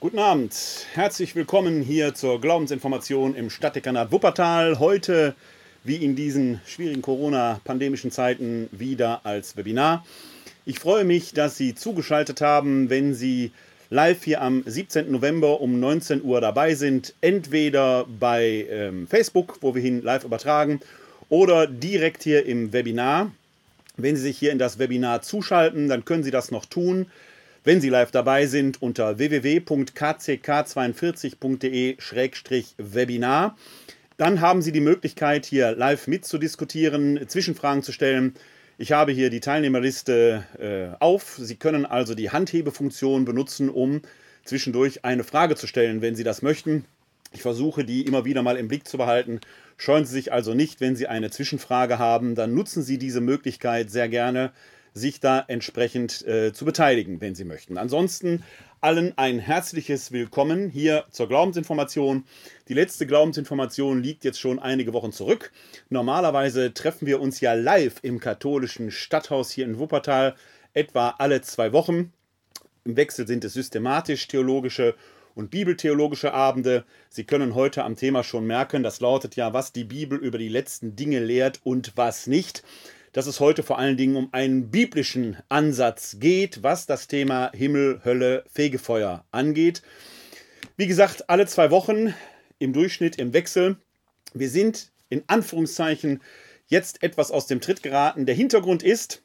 Guten Abend, herzlich willkommen hier zur Glaubensinformation im Stadtdekanat Wuppertal. Heute, wie in diesen schwierigen Corona-pandemischen Zeiten, wieder als Webinar. Ich freue mich, dass Sie zugeschaltet haben, wenn Sie live hier am 17. November um 19 Uhr dabei sind. Entweder bei ähm, Facebook, wo wir hin live übertragen, oder direkt hier im Webinar. Wenn Sie sich hier in das Webinar zuschalten, dann können Sie das noch tun wenn Sie live dabei sind, unter www.kck42.de-webinar. Dann haben Sie die Möglichkeit, hier live mitzudiskutieren, Zwischenfragen zu stellen. Ich habe hier die Teilnehmerliste äh, auf. Sie können also die Handhebefunktion benutzen, um zwischendurch eine Frage zu stellen, wenn Sie das möchten. Ich versuche, die immer wieder mal im Blick zu behalten. Scheuen Sie sich also nicht, wenn Sie eine Zwischenfrage haben, dann nutzen Sie diese Möglichkeit sehr gerne sich da entsprechend äh, zu beteiligen, wenn Sie möchten. Ansonsten allen ein herzliches Willkommen hier zur Glaubensinformation. Die letzte Glaubensinformation liegt jetzt schon einige Wochen zurück. Normalerweise treffen wir uns ja live im katholischen Stadthaus hier in Wuppertal etwa alle zwei Wochen. Im Wechsel sind es systematisch-theologische und bibeltheologische Abende. Sie können heute am Thema schon merken, das lautet ja, was die Bibel über die letzten Dinge lehrt und was nicht dass es heute vor allen Dingen um einen biblischen Ansatz geht, was das Thema Himmel, Hölle, Fegefeuer angeht. Wie gesagt, alle zwei Wochen im Durchschnitt im Wechsel. Wir sind in Anführungszeichen jetzt etwas aus dem Tritt geraten. Der Hintergrund ist,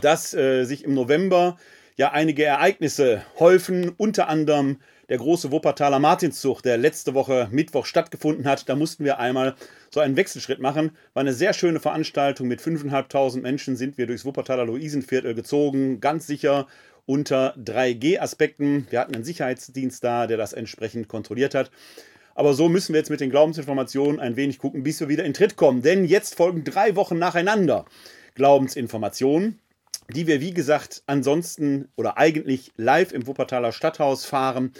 dass äh, sich im November ja einige Ereignisse häufen, unter anderem der große Wuppertaler Martinszug, der letzte Woche Mittwoch stattgefunden hat. Da mussten wir einmal so einen Wechselschritt machen. War eine sehr schöne Veranstaltung. Mit 5.500 Menschen sind wir durchs Wuppertaler Luisenviertel gezogen. Ganz sicher unter 3G-Aspekten. Wir hatten einen Sicherheitsdienst da, der das entsprechend kontrolliert hat. Aber so müssen wir jetzt mit den Glaubensinformationen ein wenig gucken, bis wir wieder in Tritt kommen. Denn jetzt folgen drei Wochen nacheinander Glaubensinformationen die wir, wie gesagt, ansonsten oder eigentlich live im Wuppertaler Stadthaus fahren.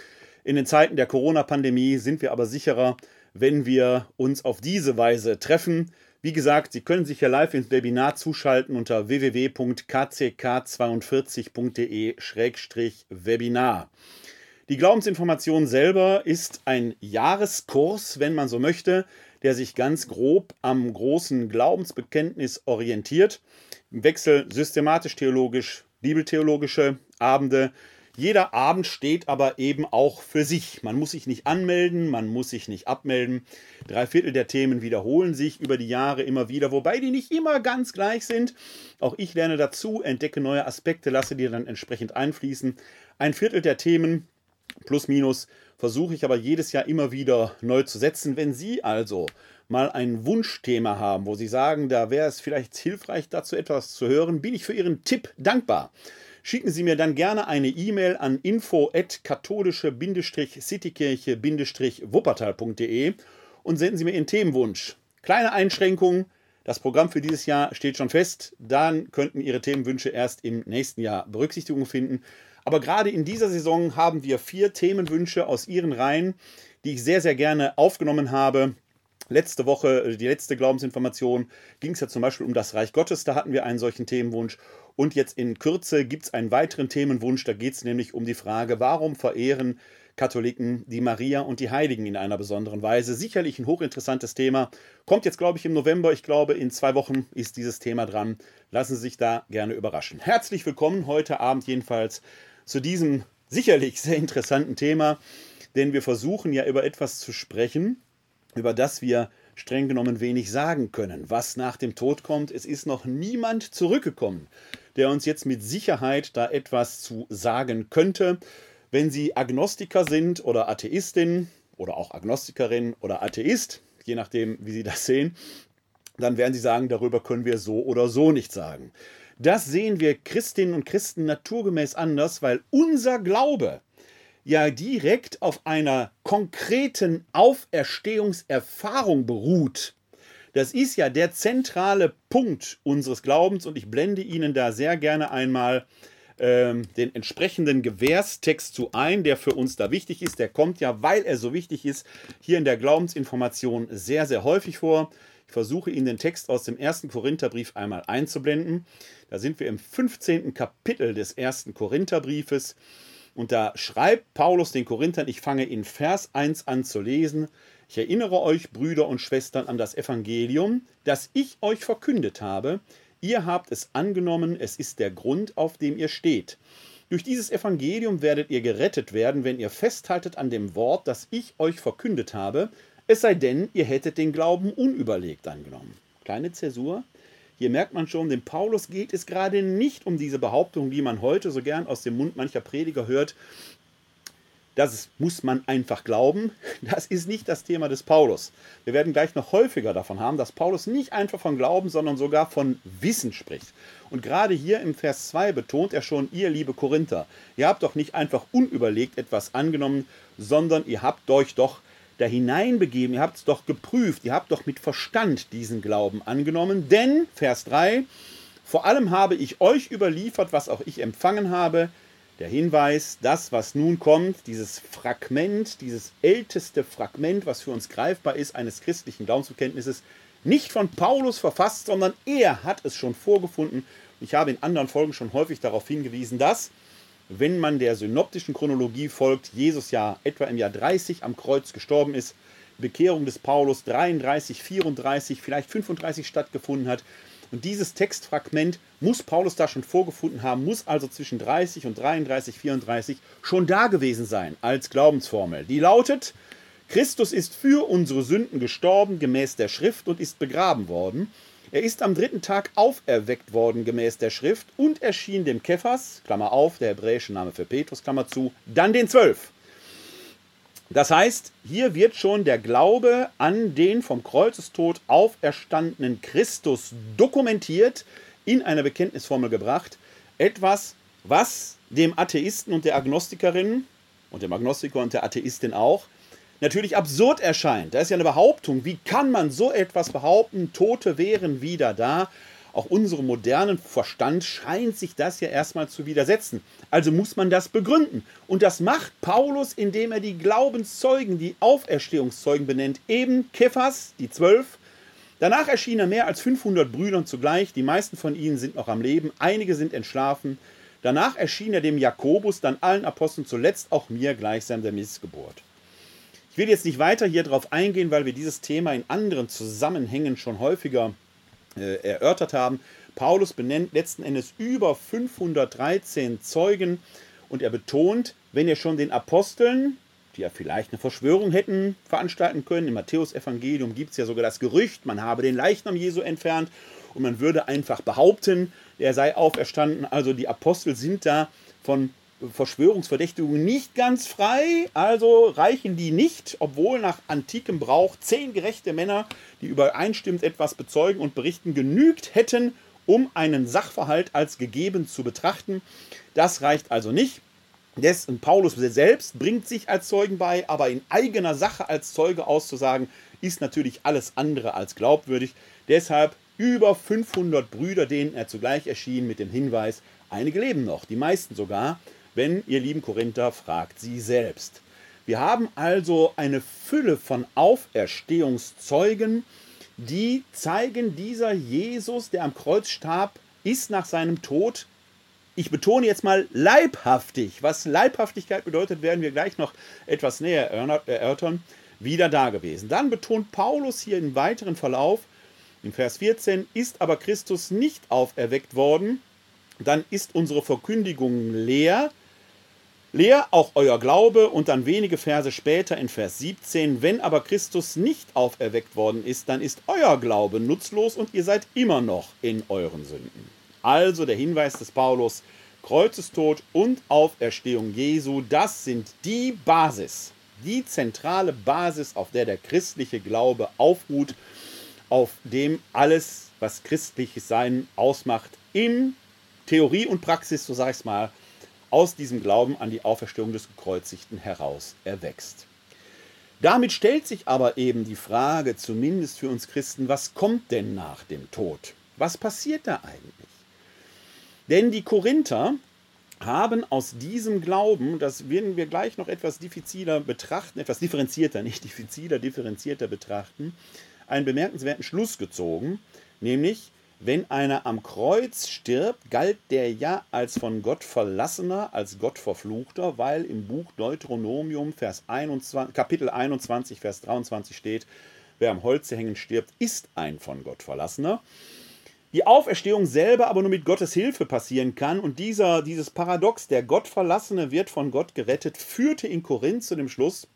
In den Zeiten der Corona-Pandemie sind wir aber sicherer, wenn wir uns auf diese Weise treffen. Wie gesagt, Sie können sich ja live ins Webinar zuschalten unter www.kck42.de-webinar. Die Glaubensinformation selber ist ein Jahreskurs, wenn man so möchte, der sich ganz grob am großen Glaubensbekenntnis orientiert. Im Wechsel systematisch-theologisch, bibeltheologische Abende, jeder Abend steht aber eben auch für sich. Man muss sich nicht anmelden, man muss sich nicht abmelden. Drei Viertel der Themen wiederholen sich über die Jahre immer wieder, wobei die nicht immer ganz gleich sind. Auch ich lerne dazu, entdecke neue Aspekte, lasse die dann entsprechend einfließen. Ein Viertel der Themen, plus minus, versuche ich aber jedes Jahr immer wieder neu zu setzen. Wenn Sie also mal ein Wunschthema haben, wo Sie sagen, da wäre es vielleicht hilfreich, dazu etwas zu hören, bin ich für Ihren Tipp dankbar schicken Sie mir dann gerne eine E-Mail an info-katholische-citykirche-wuppertal.de und senden Sie mir Ihren Themenwunsch. Kleine Einschränkung, das Programm für dieses Jahr steht schon fest, dann könnten Ihre Themenwünsche erst im nächsten Jahr Berücksichtigung finden. Aber gerade in dieser Saison haben wir vier Themenwünsche aus Ihren Reihen, die ich sehr, sehr gerne aufgenommen habe. Letzte Woche, die letzte Glaubensinformation, ging es ja zum Beispiel um das Reich Gottes. Da hatten wir einen solchen Themenwunsch. Und jetzt in Kürze gibt es einen weiteren Themenwunsch. Da geht es nämlich um die Frage, warum verehren Katholiken die Maria und die Heiligen in einer besonderen Weise. Sicherlich ein hochinteressantes Thema. Kommt jetzt, glaube ich, im November. Ich glaube, in zwei Wochen ist dieses Thema dran. Lassen Sie sich da gerne überraschen. Herzlich willkommen heute Abend jedenfalls zu diesem sicherlich sehr interessanten Thema, denn wir versuchen ja über etwas zu sprechen, über das wir streng genommen wenig sagen können. Was nach dem Tod kommt, es ist noch niemand zurückgekommen der uns jetzt mit Sicherheit da etwas zu sagen könnte. Wenn Sie Agnostiker sind oder Atheistin oder auch Agnostikerin oder Atheist, je nachdem, wie Sie das sehen, dann werden Sie sagen, darüber können wir so oder so nicht sagen. Das sehen wir Christinnen und Christen naturgemäß anders, weil unser Glaube ja direkt auf einer konkreten Auferstehungserfahrung beruht. Das ist ja der zentrale Punkt unseres Glaubens und ich blende Ihnen da sehr gerne einmal ähm, den entsprechenden Gewährstext zu ein, der für uns da wichtig ist. Der kommt ja, weil er so wichtig ist, hier in der Glaubensinformation sehr, sehr häufig vor. Ich versuche Ihnen den Text aus dem ersten Korintherbrief einmal einzublenden. Da sind wir im 15. Kapitel des ersten Korintherbriefes. Und da schreibt Paulus den Korinthern, ich fange in Vers 1 an zu lesen, ich erinnere euch, Brüder und Schwestern, an das Evangelium, das ich euch verkündet habe. Ihr habt es angenommen, es ist der Grund, auf dem ihr steht. Durch dieses Evangelium werdet ihr gerettet werden, wenn ihr festhaltet an dem Wort, das ich euch verkündet habe, es sei denn, ihr hättet den Glauben unüberlegt angenommen. Kleine Zäsur. Hier merkt man schon, dem Paulus geht es gerade nicht um diese Behauptung, die man heute so gern aus dem Mund mancher Prediger hört, das muss man einfach glauben. Das ist nicht das Thema des Paulus. Wir werden gleich noch häufiger davon haben, dass Paulus nicht einfach von Glauben, sondern sogar von Wissen spricht. Und gerade hier im Vers 2 betont er schon, ihr liebe Korinther, ihr habt doch nicht einfach unüberlegt etwas angenommen, sondern ihr habt euch doch da hineinbegeben, ihr habt es doch geprüft, ihr habt doch mit Verstand diesen Glauben angenommen, denn, Vers 3, vor allem habe ich euch überliefert, was auch ich empfangen habe, der Hinweis, das, was nun kommt, dieses Fragment, dieses älteste Fragment, was für uns greifbar ist, eines christlichen Glaubensbekenntnisses, nicht von Paulus verfasst, sondern er hat es schon vorgefunden. Ich habe in anderen Folgen schon häufig darauf hingewiesen, dass, wenn man der synoptischen Chronologie folgt, Jesus ja etwa im Jahr 30 am Kreuz gestorben ist, Bekehrung des Paulus 33, 34, vielleicht 35 stattgefunden hat, und dieses Textfragment muss Paulus da schon vorgefunden haben, muss also zwischen 30 und 33, 34 schon da gewesen sein als Glaubensformel. Die lautet, Christus ist für unsere Sünden gestorben gemäß der Schrift und ist begraben worden. Er ist am dritten Tag auferweckt worden gemäß der Schrift und erschien dem Kephas, Klammer auf, der hebräische Name für Petrus, Klammer zu, dann den Zwölf. Das heißt, hier wird schon der Glaube an den vom Kreuzestod auferstandenen Christus dokumentiert, in einer Bekenntnisformel gebracht. Etwas, was dem Atheisten und der Agnostikerin und dem Agnostiker und der Atheistin auch natürlich absurd erscheint. Da ist ja eine Behauptung. Wie kann man so etwas behaupten? Tote wären wieder da auch unserem modernen Verstand scheint sich das ja erstmal zu widersetzen. Also muss man das begründen. Und das macht Paulus, indem er die Glaubenszeugen, die Auferstehungszeugen benennt, eben Kephas, die zwölf. Danach erschien er mehr als 500 Brüdern zugleich. Die meisten von ihnen sind noch am Leben, einige sind entschlafen. Danach erschien er dem Jakobus, dann allen Aposteln, zuletzt auch mir gleichsam der Missgeburt. Ich will jetzt nicht weiter hier drauf eingehen, weil wir dieses Thema in anderen Zusammenhängen schon häufiger äh, erörtert haben. Paulus benennt letzten Endes über 513 Zeugen und er betont, wenn er schon den Aposteln, die ja vielleicht eine Verschwörung hätten veranstalten können, im Matthäusevangelium gibt es ja sogar das Gerücht, man habe den Leichnam Jesu entfernt und man würde einfach behaupten, er sei auferstanden. Also die Apostel sind da von Verschwörungsverdächtigungen nicht ganz frei, also reichen die nicht, obwohl nach antikem Brauch zehn gerechte Männer, die übereinstimmend etwas bezeugen und berichten, genügt hätten, um einen Sachverhalt als gegeben zu betrachten. Das reicht also nicht. Des, Paulus selbst bringt sich als Zeugen bei, aber in eigener Sache als Zeuge auszusagen, ist natürlich alles andere als glaubwürdig. Deshalb über 500 Brüder, denen er zugleich erschien, mit dem Hinweis, einige leben noch, die meisten sogar wenn ihr lieben Korinther fragt sie selbst. Wir haben also eine Fülle von Auferstehungszeugen, die zeigen, dieser Jesus, der am Kreuz starb, ist nach seinem Tod, ich betone jetzt mal leibhaftig, was Leibhaftigkeit bedeutet, werden wir gleich noch etwas näher erörtern, wieder da gewesen. Dann betont Paulus hier im weiteren Verlauf, in Vers 14, ist aber Christus nicht auferweckt worden, dann ist unsere Verkündigung leer, Leer auch euer Glaube und dann wenige Verse später in Vers 17, wenn aber Christus nicht auferweckt worden ist, dann ist euer Glaube nutzlos und ihr seid immer noch in euren Sünden. Also der Hinweis des Paulus, Kreuzestod und Auferstehung Jesu, das sind die Basis, die zentrale Basis, auf der der christliche Glaube aufruht, auf dem alles, was christliches Sein ausmacht, in Theorie und Praxis, so sage ich es mal, aus diesem Glauben an die Auferstehung des Gekreuzigten heraus erwächst. Damit stellt sich aber eben die Frage, zumindest für uns Christen, was kommt denn nach dem Tod? Was passiert da eigentlich? Denn die Korinther haben aus diesem Glauben, das werden wir gleich noch etwas diffiziler betrachten, etwas differenzierter, nicht diffiziler, differenzierter betrachten, einen bemerkenswerten Schluss gezogen, nämlich wenn einer am Kreuz stirbt, galt der ja als von Gott verlassener, als Gott verfluchter, weil im Buch Deuteronomium Vers 21, Kapitel 21, Vers 23 steht, wer am Holze hängen stirbt, ist ein von Gott verlassener. Die Auferstehung selber aber nur mit Gottes Hilfe passieren kann und dieser, dieses Paradox, der Gottverlassene wird von Gott gerettet, führte in Korinth zu dem Schluss,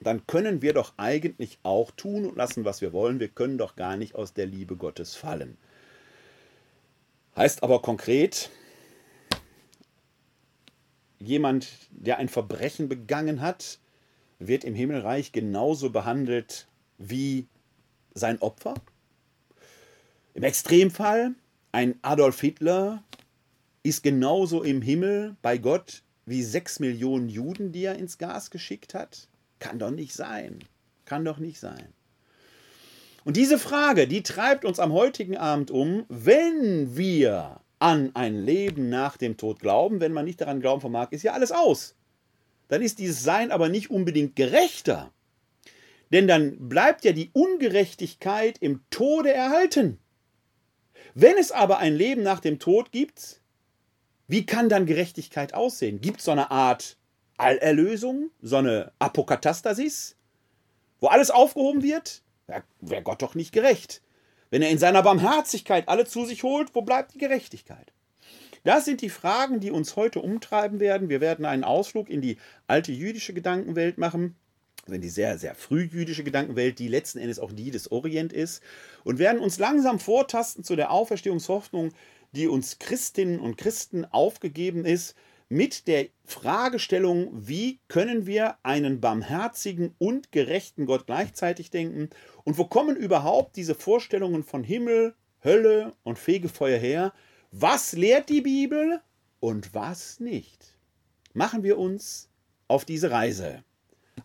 dann können wir doch eigentlich auch tun und lassen, was wir wollen. Wir können doch gar nicht aus der Liebe Gottes fallen. Heißt aber konkret, jemand, der ein Verbrechen begangen hat, wird im Himmelreich genauso behandelt wie sein Opfer. Im Extremfall, ein Adolf Hitler ist genauso im Himmel bei Gott wie sechs Millionen Juden, die er ins Gas geschickt hat. Kann doch nicht sein. Kann doch nicht sein. Und diese Frage, die treibt uns am heutigen Abend um, wenn wir an ein Leben nach dem Tod glauben, wenn man nicht daran glauben vermag, ist ja alles aus. Dann ist dieses Sein aber nicht unbedingt gerechter. Denn dann bleibt ja die Ungerechtigkeit im Tode erhalten. Wenn es aber ein Leben nach dem Tod gibt, wie kann dann Gerechtigkeit aussehen? Gibt es so eine Art Allerlösung, so eine Apokatastasis, wo alles aufgehoben wird? Wäre Gott doch nicht gerecht. Wenn er in seiner Barmherzigkeit alle zu sich holt, wo bleibt die Gerechtigkeit? Das sind die Fragen, die uns heute umtreiben werden. Wir werden einen Ausflug in die alte jüdische Gedankenwelt machen, also in die sehr, sehr frühjüdische Gedankenwelt, die letzten Endes auch die des Orient ist, und werden uns langsam vortasten zu der Auferstehungshoffnung, die uns Christinnen und Christen aufgegeben ist, mit der Fragestellung, wie können wir einen barmherzigen und gerechten Gott gleichzeitig denken und wo kommen überhaupt diese Vorstellungen von Himmel, Hölle und Fegefeuer her? Was lehrt die Bibel und was nicht? Machen wir uns auf diese Reise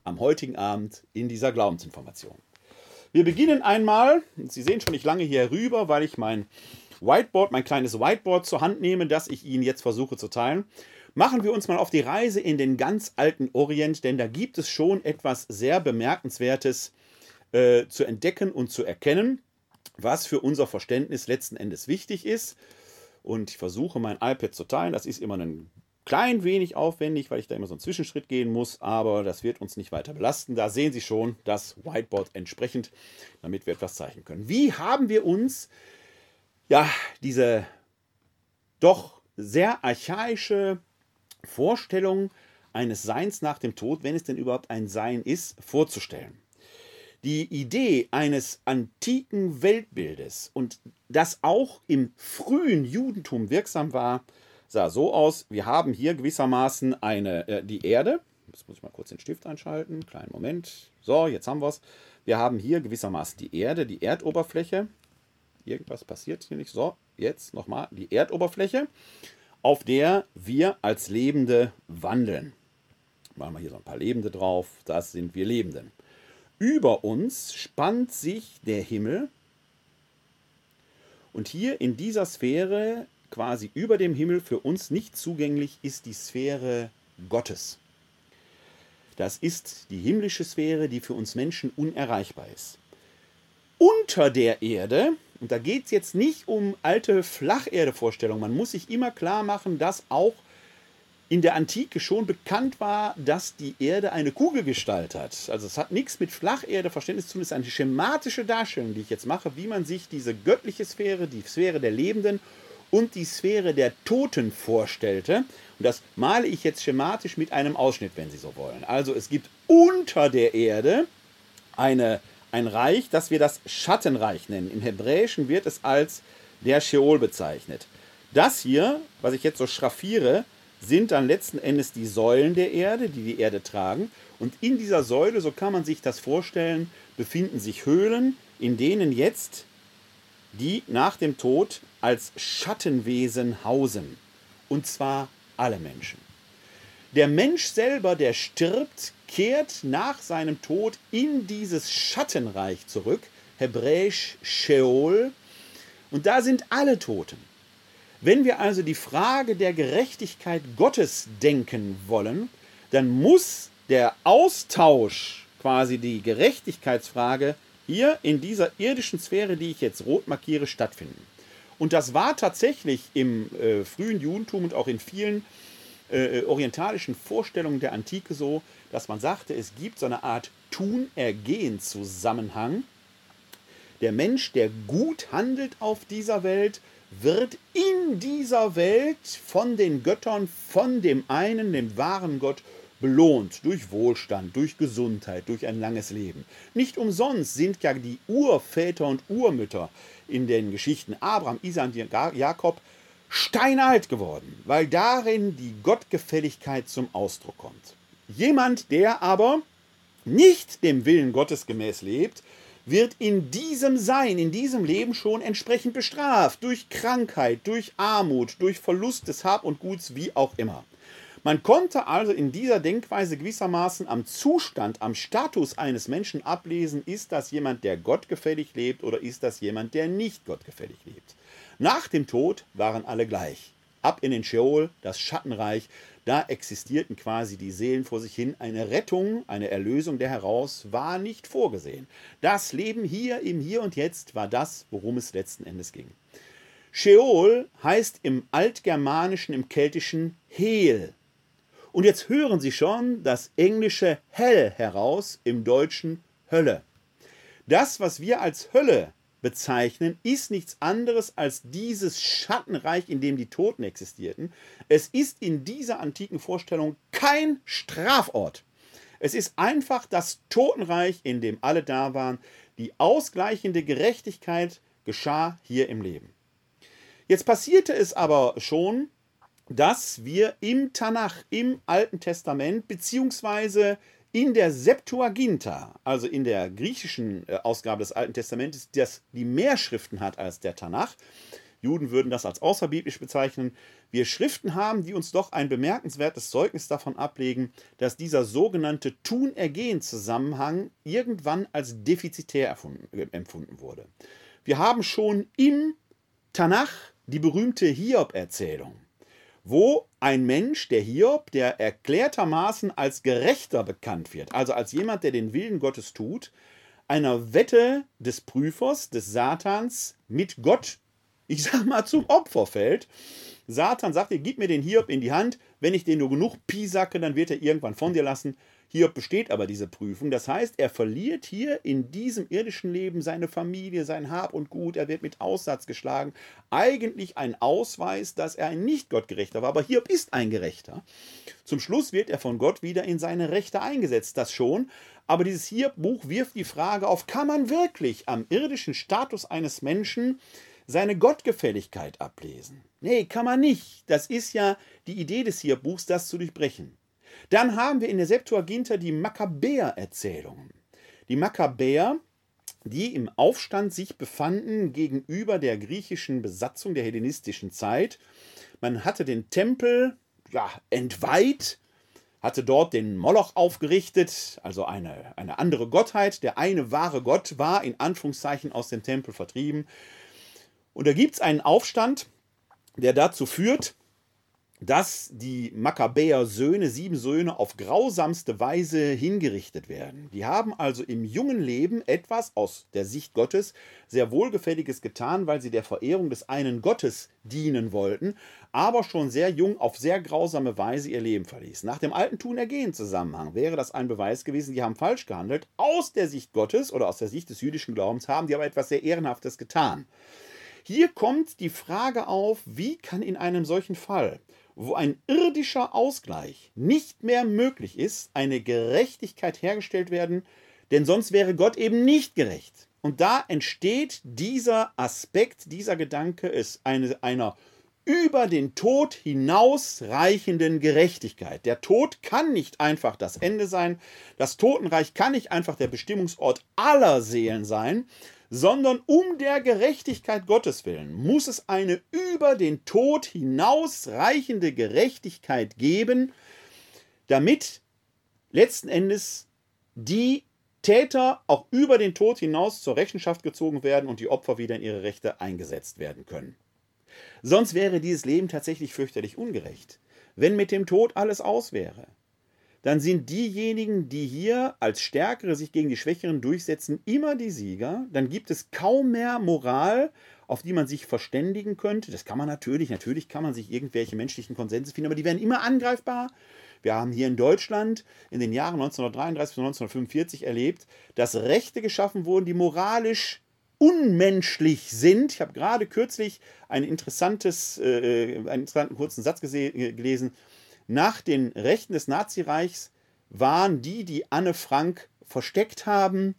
am heutigen Abend in dieser Glaubensinformation. Wir beginnen einmal, Sie sehen schon, ich lange hier rüber, weil ich mein Whiteboard, mein kleines Whiteboard zur Hand nehme, das ich Ihnen jetzt versuche zu teilen. Machen wir uns mal auf die Reise in den ganz alten Orient, denn da gibt es schon etwas sehr Bemerkenswertes äh, zu entdecken und zu erkennen, was für unser Verständnis letzten Endes wichtig ist. Und ich versuche mein iPad zu teilen. Das ist immer ein klein wenig aufwendig, weil ich da immer so einen Zwischenschritt gehen muss, aber das wird uns nicht weiter belasten. Da sehen Sie schon das Whiteboard entsprechend, damit wir etwas zeichnen können. Wie haben wir uns ja diese doch sehr archaische Vorstellung eines Seins nach dem Tod, wenn es denn überhaupt ein Sein ist, vorzustellen. Die Idee eines antiken Weltbildes und das auch im frühen Judentum wirksam war, sah so aus, wir haben hier gewissermaßen eine, äh, die Erde, jetzt muss ich mal kurz den Stift einschalten, kleinen Moment, so, jetzt haben wir es. Wir haben hier gewissermaßen die Erde, die Erdoberfläche, irgendwas passiert hier nicht, so, jetzt nochmal die Erdoberfläche auf der wir als Lebende wandeln. Machen wir hier so ein paar Lebende drauf, das sind wir Lebenden. Über uns spannt sich der Himmel und hier in dieser Sphäre, quasi über dem Himmel, für uns nicht zugänglich, ist die Sphäre Gottes. Das ist die himmlische Sphäre, die für uns Menschen unerreichbar ist. Unter der Erde und da geht es jetzt nicht um alte Flacherde-Vorstellungen. Man muss sich immer klar machen, dass auch in der Antike schon bekannt war, dass die Erde eine Kugelgestalt hat. Also es hat nichts mit Flacherde-Verständnis zu tun. Es ist eine schematische Darstellung, die ich jetzt mache, wie man sich diese göttliche Sphäre, die Sphäre der Lebenden und die Sphäre der Toten vorstellte. Und das male ich jetzt schematisch mit einem Ausschnitt, wenn Sie so wollen. Also es gibt unter der Erde eine ein Reich, das wir das Schattenreich nennen. Im Hebräischen wird es als der Sheol bezeichnet. Das hier, was ich jetzt so schraffiere, sind dann letzten Endes die Säulen der Erde, die die Erde tragen. Und in dieser Säule, so kann man sich das vorstellen, befinden sich Höhlen, in denen jetzt die nach dem Tod als Schattenwesen hausen. Und zwar alle Menschen. Der Mensch selber, der stirbt, kehrt nach seinem Tod in dieses Schattenreich zurück, hebräisch Sheol, und da sind alle Toten. Wenn wir also die Frage der Gerechtigkeit Gottes denken wollen, dann muss der Austausch, quasi die Gerechtigkeitsfrage, hier in dieser irdischen Sphäre, die ich jetzt rot markiere, stattfinden. Und das war tatsächlich im äh, frühen Judentum und auch in vielen äh, orientalischen Vorstellungen der Antike so, dass man sagte, es gibt so eine Art Tun-Ergehen-Zusammenhang. Der Mensch, der gut handelt auf dieser Welt, wird in dieser Welt von den Göttern, von dem einen, dem wahren Gott, belohnt durch Wohlstand, durch Gesundheit, durch ein langes Leben. Nicht umsonst sind ja die Urväter und Urmütter in den Geschichten Abraham, Isaac und Jakob steinalt geworden, weil darin die Gottgefälligkeit zum Ausdruck kommt. Jemand, der aber nicht dem Willen Gottes gemäß lebt, wird in diesem Sein, in diesem Leben schon entsprechend bestraft, durch Krankheit, durch Armut, durch Verlust des Hab und Guts, wie auch immer. Man konnte also in dieser Denkweise gewissermaßen am Zustand, am Status eines Menschen ablesen, ist das jemand, der gottgefällig lebt oder ist das jemand, der nicht gottgefällig lebt. Nach dem Tod waren alle gleich. Ab in den Scheol, das Schattenreich, da existierten quasi die Seelen vor sich hin. Eine Rettung, eine Erlösung der heraus war nicht vorgesehen. Das Leben hier im Hier und Jetzt war das, worum es letzten Endes ging. Scheol heißt im Altgermanischen, im Keltischen Hel. Und jetzt hören Sie schon das englische Hell heraus, im Deutschen Hölle. Das, was wir als Hölle bezeichnen, ist nichts anderes als dieses Schattenreich, in dem die Toten existierten. Es ist in dieser antiken Vorstellung kein Strafort. Es ist einfach das Totenreich, in dem alle da waren. Die ausgleichende Gerechtigkeit geschah hier im Leben. Jetzt passierte es aber schon, dass wir im Tanach, im Alten Testament, beziehungsweise in der Septuaginta, also in der griechischen äh, Ausgabe des Alten Testamentes, das die mehr Schriften hat als der Tanach, Juden würden das als außerbiblisch bezeichnen, wir Schriften haben, die uns doch ein bemerkenswertes Zeugnis davon ablegen, dass dieser sogenannte Tun-Ergehen-Zusammenhang irgendwann als defizitär äh, empfunden wurde. Wir haben schon im Tanach die berühmte Hiob-Erzählung wo ein Mensch, der Hiob, der erklärtermaßen als Gerechter bekannt wird, also als jemand, der den Willen Gottes tut, einer Wette des Prüfers, des Satans mit Gott, ich sag mal, zum Opfer fällt. Satan sagt dir, gib mir den Hiob in die Hand, wenn ich den nur genug piesacke, dann wird er irgendwann von dir lassen. Hiob besteht aber diese Prüfung. Das heißt, er verliert hier in diesem irdischen Leben seine Familie, sein Hab und Gut. Er wird mit Aussatz geschlagen. Eigentlich ein Ausweis, dass er ein nicht gottgerechter war. Aber Hiob ist ein Gerechter. Zum Schluss wird er von Gott wieder in seine Rechte eingesetzt. Das schon. Aber dieses Hiob-Buch wirft die Frage auf, kann man wirklich am irdischen Status eines Menschen seine Gottgefälligkeit ablesen? Nee, kann man nicht. Das ist ja die Idee des Hiob-Buchs, das zu durchbrechen. Dann haben wir in der Septuaginta die Makkabäer-Erzählungen. Die Makkabäer, die im Aufstand sich befanden gegenüber der griechischen Besatzung der hellenistischen Zeit. Man hatte den Tempel ja, entweiht, hatte dort den Moloch aufgerichtet, also eine, eine andere Gottheit. Der eine wahre Gott war in Anführungszeichen aus dem Tempel vertrieben. Und da gibt es einen Aufstand, der dazu führt, dass die Makkabäer Söhne, sieben Söhne, auf grausamste Weise hingerichtet werden. Die haben also im jungen Leben etwas aus der Sicht Gottes sehr Wohlgefälliges getan, weil sie der Verehrung des einen Gottes dienen wollten, aber schon sehr jung auf sehr grausame Weise ihr Leben verließen. Nach dem alten Tun-Ergehen-Zusammenhang wäre das ein Beweis gewesen, die haben falsch gehandelt. Aus der Sicht Gottes oder aus der Sicht des jüdischen Glaubens haben die aber etwas sehr Ehrenhaftes getan. Hier kommt die Frage auf, wie kann in einem solchen Fall wo ein irdischer Ausgleich nicht mehr möglich ist, eine Gerechtigkeit hergestellt werden, denn sonst wäre Gott eben nicht gerecht. Und da entsteht dieser Aspekt, dieser Gedanke ist eine, einer über den Tod hinausreichenden Gerechtigkeit. Der Tod kann nicht einfach das Ende sein, das Totenreich kann nicht einfach der Bestimmungsort aller Seelen sein, sondern um der Gerechtigkeit Gottes willen muss es eine über den Tod hinausreichende Gerechtigkeit geben, damit letzten Endes die Täter auch über den Tod hinaus zur Rechenschaft gezogen werden und die Opfer wieder in ihre Rechte eingesetzt werden können. Sonst wäre dieses Leben tatsächlich fürchterlich ungerecht, wenn mit dem Tod alles aus wäre dann sind diejenigen, die hier als Stärkere sich gegen die Schwächeren durchsetzen, immer die Sieger. Dann gibt es kaum mehr Moral, auf die man sich verständigen könnte. Das kann man natürlich, natürlich kann man sich irgendwelche menschlichen Konsense finden, aber die werden immer angreifbar. Wir haben hier in Deutschland in den Jahren 1933 bis 1945 erlebt, dass Rechte geschaffen wurden, die moralisch unmenschlich sind. Ich habe gerade kürzlich ein interessantes, äh, einen interessanten kurzen Satz äh, gelesen. Nach den Rechten des Nazireichs waren die, die Anne Frank versteckt haben,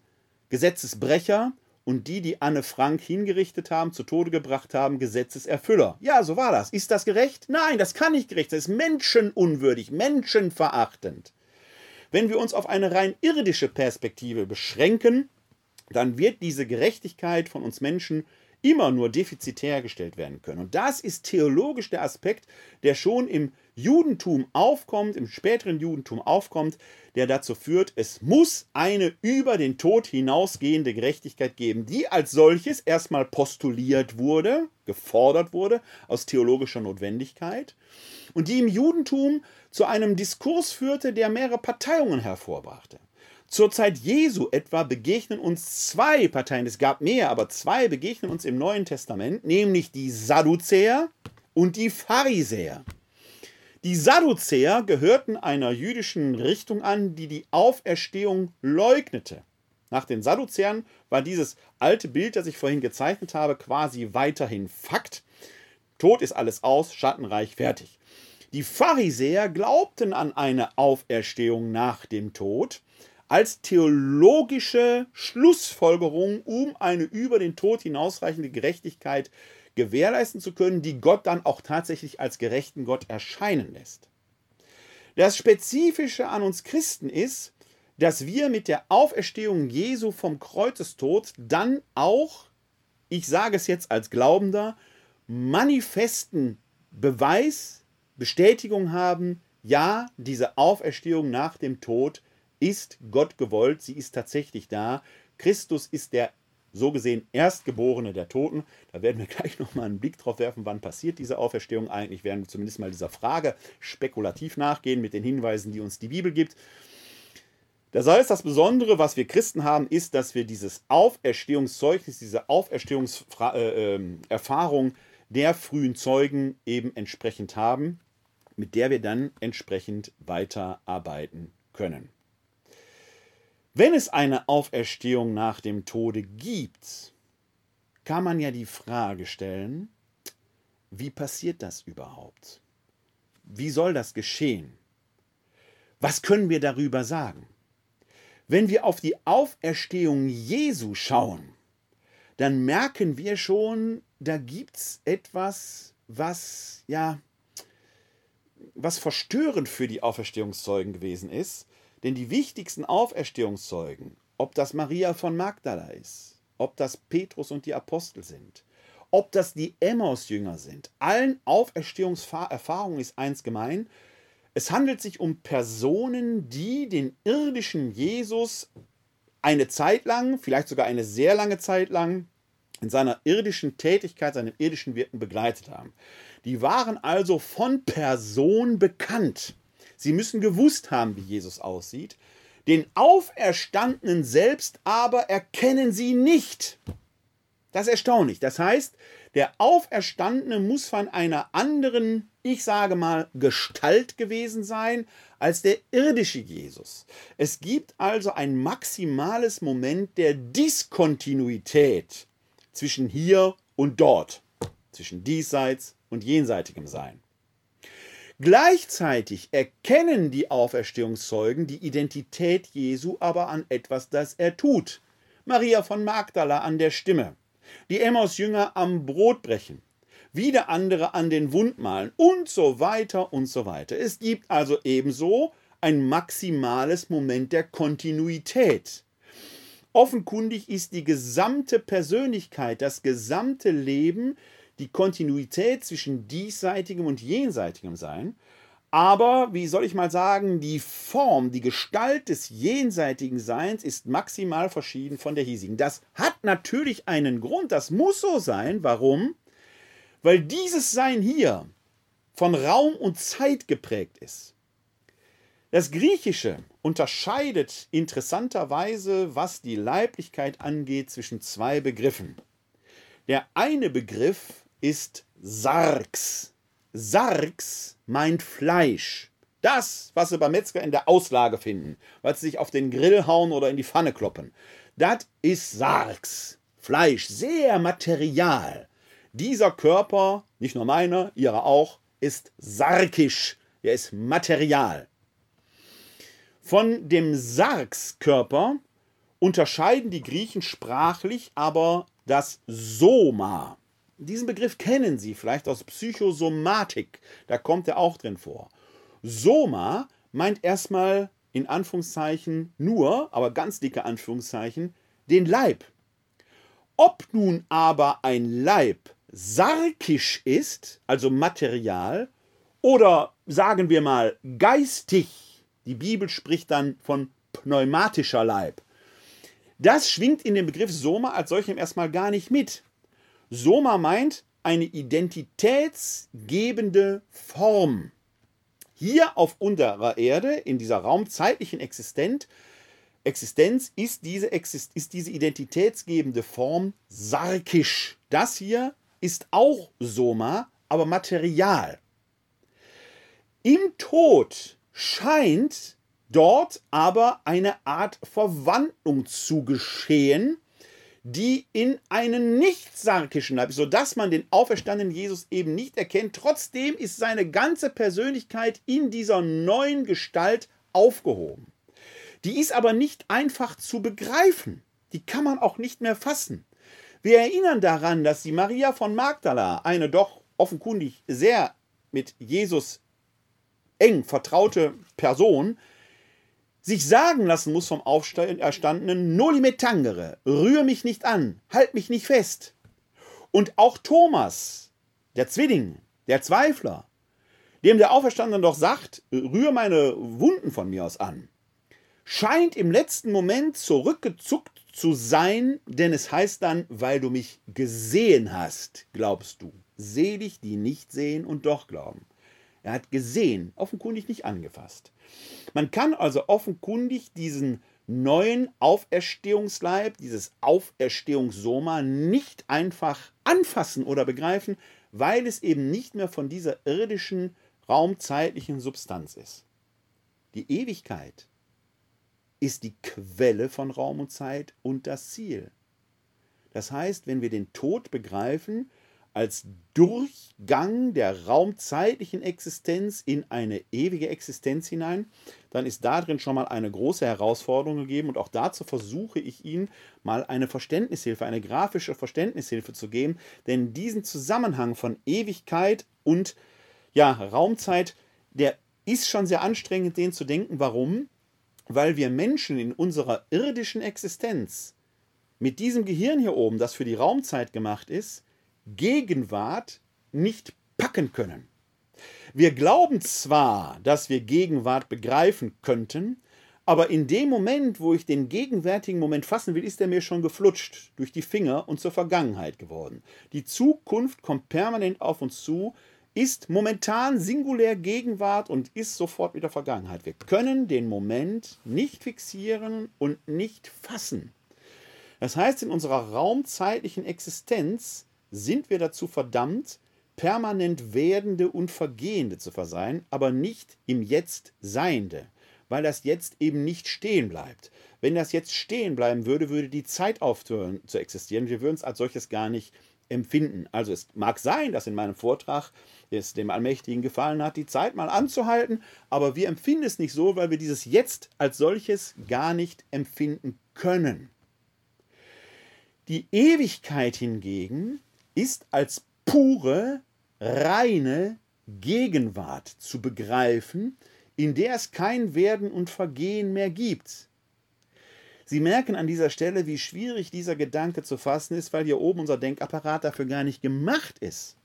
Gesetzesbrecher und die, die Anne Frank hingerichtet haben, zu Tode gebracht haben, Gesetzeserfüller. Ja, so war das. Ist das gerecht? Nein, das kann nicht gerecht sein. Das ist menschenunwürdig, menschenverachtend. Wenn wir uns auf eine rein irdische Perspektive beschränken, dann wird diese Gerechtigkeit von uns Menschen immer nur defizitär gestellt werden können. Und das ist theologisch der Aspekt, der schon im Judentum aufkommt, im späteren Judentum aufkommt, der dazu führt, es muss eine über den Tod hinausgehende Gerechtigkeit geben, die als solches erstmal postuliert wurde, gefordert wurde, aus theologischer Notwendigkeit, und die im Judentum zu einem Diskurs führte, der mehrere Parteiungen hervorbrachte. Zur Zeit Jesu etwa begegnen uns zwei Parteien, es gab mehr, aber zwei begegnen uns im Neuen Testament, nämlich die Sadduzäer und die Pharisäer. Die Sadduzäer gehörten einer jüdischen Richtung an, die die Auferstehung leugnete. Nach den Sadduzäern war dieses alte Bild, das ich vorhin gezeichnet habe, quasi weiterhin Fakt. Tod ist alles aus, Schattenreich fertig. Die Pharisäer glaubten an eine Auferstehung nach dem Tod als theologische Schlussfolgerung, um eine über den Tod hinausreichende Gerechtigkeit gewährleisten zu können, die Gott dann auch tatsächlich als gerechten Gott erscheinen lässt. Das Spezifische an uns Christen ist, dass wir mit der Auferstehung Jesu vom Kreuzestod dann auch, ich sage es jetzt als Glaubender, manifesten Beweis, Bestätigung haben, ja, diese Auferstehung nach dem Tod ist Gott gewollt, sie ist tatsächlich da. Christus ist der so gesehen Erstgeborene der Toten. Da werden wir gleich nochmal einen Blick drauf werfen, wann passiert diese Auferstehung eigentlich. Werden wir zumindest mal dieser Frage spekulativ nachgehen mit den Hinweisen, die uns die Bibel gibt. Das heißt, das Besondere, was wir Christen haben, ist, dass wir dieses Auferstehungszeugnis, diese Auferstehungserfahrung äh, der frühen Zeugen eben entsprechend haben, mit der wir dann entsprechend weiterarbeiten können. Wenn es eine Auferstehung nach dem Tode gibt, kann man ja die Frage stellen, wie passiert das überhaupt? Wie soll das geschehen? Was können wir darüber sagen? Wenn wir auf die Auferstehung Jesu schauen, dann merken wir schon, da gibt es etwas, was ja, was verstörend für die Auferstehungszeugen gewesen ist, denn die wichtigsten Auferstehungszeugen, ob das Maria von Magdala ist, ob das Petrus und die Apostel sind, ob das die Emmaus-Jünger sind, allen Auferstehungserfahrungen ist eins gemein. Es handelt sich um Personen, die den irdischen Jesus eine Zeit lang, vielleicht sogar eine sehr lange Zeit lang, in seiner irdischen Tätigkeit, seinem irdischen Wirken begleitet haben. Die waren also von Person bekannt. Sie müssen gewusst haben, wie Jesus aussieht. Den Auferstandenen selbst aber erkennen sie nicht. Das ist erstaunlich. Das heißt, der Auferstandene muss von einer anderen, ich sage mal, Gestalt gewesen sein als der irdische Jesus. Es gibt also ein maximales Moment der Diskontinuität zwischen hier und dort, zwischen diesseits und jenseitigem Sein. Gleichzeitig erkennen die Auferstehungszeugen die Identität Jesu aber an etwas, das er tut. Maria von Magdala an der Stimme, die Emmaus-Jünger am Brotbrechen, wieder andere an den Wundmalen und so weiter und so weiter. Es gibt also ebenso ein maximales Moment der Kontinuität. Offenkundig ist die gesamte Persönlichkeit, das gesamte Leben die Kontinuität zwischen diesseitigem und jenseitigem Sein. Aber, wie soll ich mal sagen, die Form, die Gestalt des jenseitigen Seins ist maximal verschieden von der hiesigen. Das hat natürlich einen Grund, das muss so sein. Warum? Weil dieses Sein hier von Raum und Zeit geprägt ist. Das Griechische unterscheidet interessanterweise, was die Leiblichkeit angeht, zwischen zwei Begriffen. Der eine Begriff ist Sarx. Sarx meint Fleisch. Das, was sie beim Metzger in der Auslage finden, was sie sich auf den Grill hauen oder in die Pfanne kloppen. Das ist Sarx. Fleisch, sehr material. Dieser Körper, nicht nur meiner, ihrer auch, ist sarkisch. Er ist Material. Von dem Sargskörper unterscheiden die Griechen sprachlich aber das Soma. Diesen Begriff kennen Sie vielleicht aus Psychosomatik, da kommt er auch drin vor. Soma meint erstmal in Anführungszeichen nur, aber ganz dicke Anführungszeichen, den Leib. Ob nun aber ein Leib sarkisch ist, also Material, oder sagen wir mal geistig, die Bibel spricht dann von pneumatischer Leib. Das schwingt in dem Begriff Soma als solchem erstmal gar nicht mit. Soma meint eine identitätsgebende Form. Hier auf unserer Erde, in dieser raumzeitlichen Existenz, Existenz ist diese, ist diese identitätsgebende Form sarkisch. Das hier ist auch Soma, aber Material. Im Tod scheint dort aber eine Art Verwandlung zu geschehen, die in einen nicht-sarkischen Leib, sodass man den auferstandenen Jesus eben nicht erkennt. Trotzdem ist seine ganze Persönlichkeit in dieser neuen Gestalt aufgehoben. Die ist aber nicht einfach zu begreifen. Die kann man auch nicht mehr fassen. Wir erinnern daran, dass die Maria von Magdala, eine doch offenkundig sehr mit Jesus eng vertraute Person sich sagen lassen muss vom Auferstandenen, noli me tangere, rühr mich nicht an, halt mich nicht fest. Und auch Thomas, der Zwilling, der Zweifler, dem der Auferstandene doch sagt, rühr meine Wunden von mir aus an, scheint im letzten Moment zurückgezuckt zu sein, denn es heißt dann, weil du mich gesehen hast, glaubst du. Selig, die nicht sehen und doch glauben. Er hat gesehen, offenkundig nicht angefasst. Man kann also offenkundig diesen neuen Auferstehungsleib, dieses Auferstehungssoma nicht einfach anfassen oder begreifen, weil es eben nicht mehr von dieser irdischen, raumzeitlichen Substanz ist. Die Ewigkeit ist die Quelle von Raum und Zeit und das Ziel. Das heißt, wenn wir den Tod begreifen, als Durchgang der raumzeitlichen Existenz in eine ewige Existenz hinein, dann ist darin schon mal eine große Herausforderung gegeben und auch dazu versuche ich Ihnen mal eine Verständnishilfe, eine grafische Verständnishilfe zu geben, denn diesen Zusammenhang von Ewigkeit und ja, Raumzeit, der ist schon sehr anstrengend, den zu denken. Warum? Weil wir Menschen in unserer irdischen Existenz mit diesem Gehirn hier oben, das für die Raumzeit gemacht ist, Gegenwart nicht packen können. Wir glauben zwar, dass wir Gegenwart begreifen könnten, aber in dem Moment, wo ich den gegenwärtigen Moment fassen will, ist er mir schon geflutscht durch die Finger und zur Vergangenheit geworden. Die Zukunft kommt permanent auf uns zu, ist momentan singulär Gegenwart und ist sofort wieder Vergangenheit. Wir können den Moment nicht fixieren und nicht fassen. Das heißt, in unserer raumzeitlichen Existenz sind wir dazu verdammt, permanent Werdende und Vergehende zu versein, aber nicht im Jetzt Seiende, weil das Jetzt eben nicht stehen bleibt. Wenn das Jetzt stehen bleiben würde, würde die Zeit aufhören zu existieren. Wir würden es als solches gar nicht empfinden. Also es mag sein, dass in meinem Vortrag es dem Allmächtigen gefallen hat, die Zeit mal anzuhalten, aber wir empfinden es nicht so, weil wir dieses Jetzt als solches gar nicht empfinden können. Die Ewigkeit hingegen ist als pure, reine Gegenwart zu begreifen, in der es kein Werden und Vergehen mehr gibt. Sie merken an dieser Stelle, wie schwierig dieser Gedanke zu fassen ist, weil hier oben unser Denkapparat dafür gar nicht gemacht ist.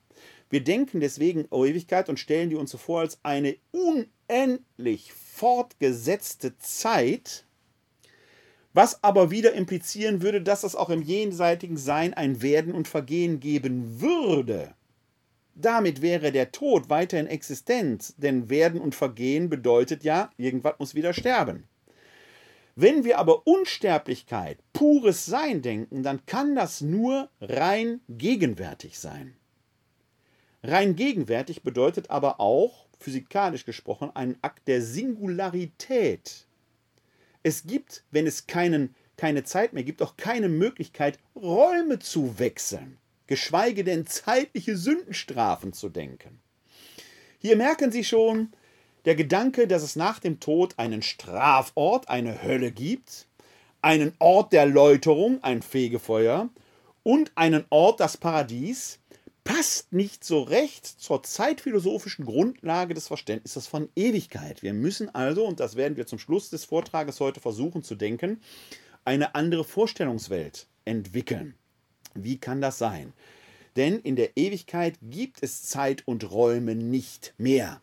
Wir denken deswegen Ewigkeit und stellen die uns so vor als eine unendlich fortgesetzte Zeit, was aber wieder implizieren würde, dass es auch im jenseitigen Sein ein Werden und Vergehen geben würde. Damit wäre der Tod weiterhin existent, denn Werden und Vergehen bedeutet ja, irgendwas muss wieder sterben. Wenn wir aber Unsterblichkeit, pures Sein denken, dann kann das nur rein gegenwärtig sein. Rein gegenwärtig bedeutet aber auch, physikalisch gesprochen, einen Akt der Singularität. Es gibt, wenn es keinen, keine Zeit mehr gibt, auch keine Möglichkeit, Räume zu wechseln, geschweige denn zeitliche Sündenstrafen zu denken. Hier merken Sie schon, der Gedanke, dass es nach dem Tod einen Strafort, eine Hölle gibt, einen Ort der Läuterung, ein Fegefeuer, und einen Ort, das Paradies, passt nicht so recht zur zeitphilosophischen Grundlage des Verständnisses von Ewigkeit. Wir müssen also, und das werden wir zum Schluss des Vortrages heute versuchen zu denken, eine andere Vorstellungswelt entwickeln. Wie kann das sein? Denn in der Ewigkeit gibt es Zeit und Räume nicht mehr.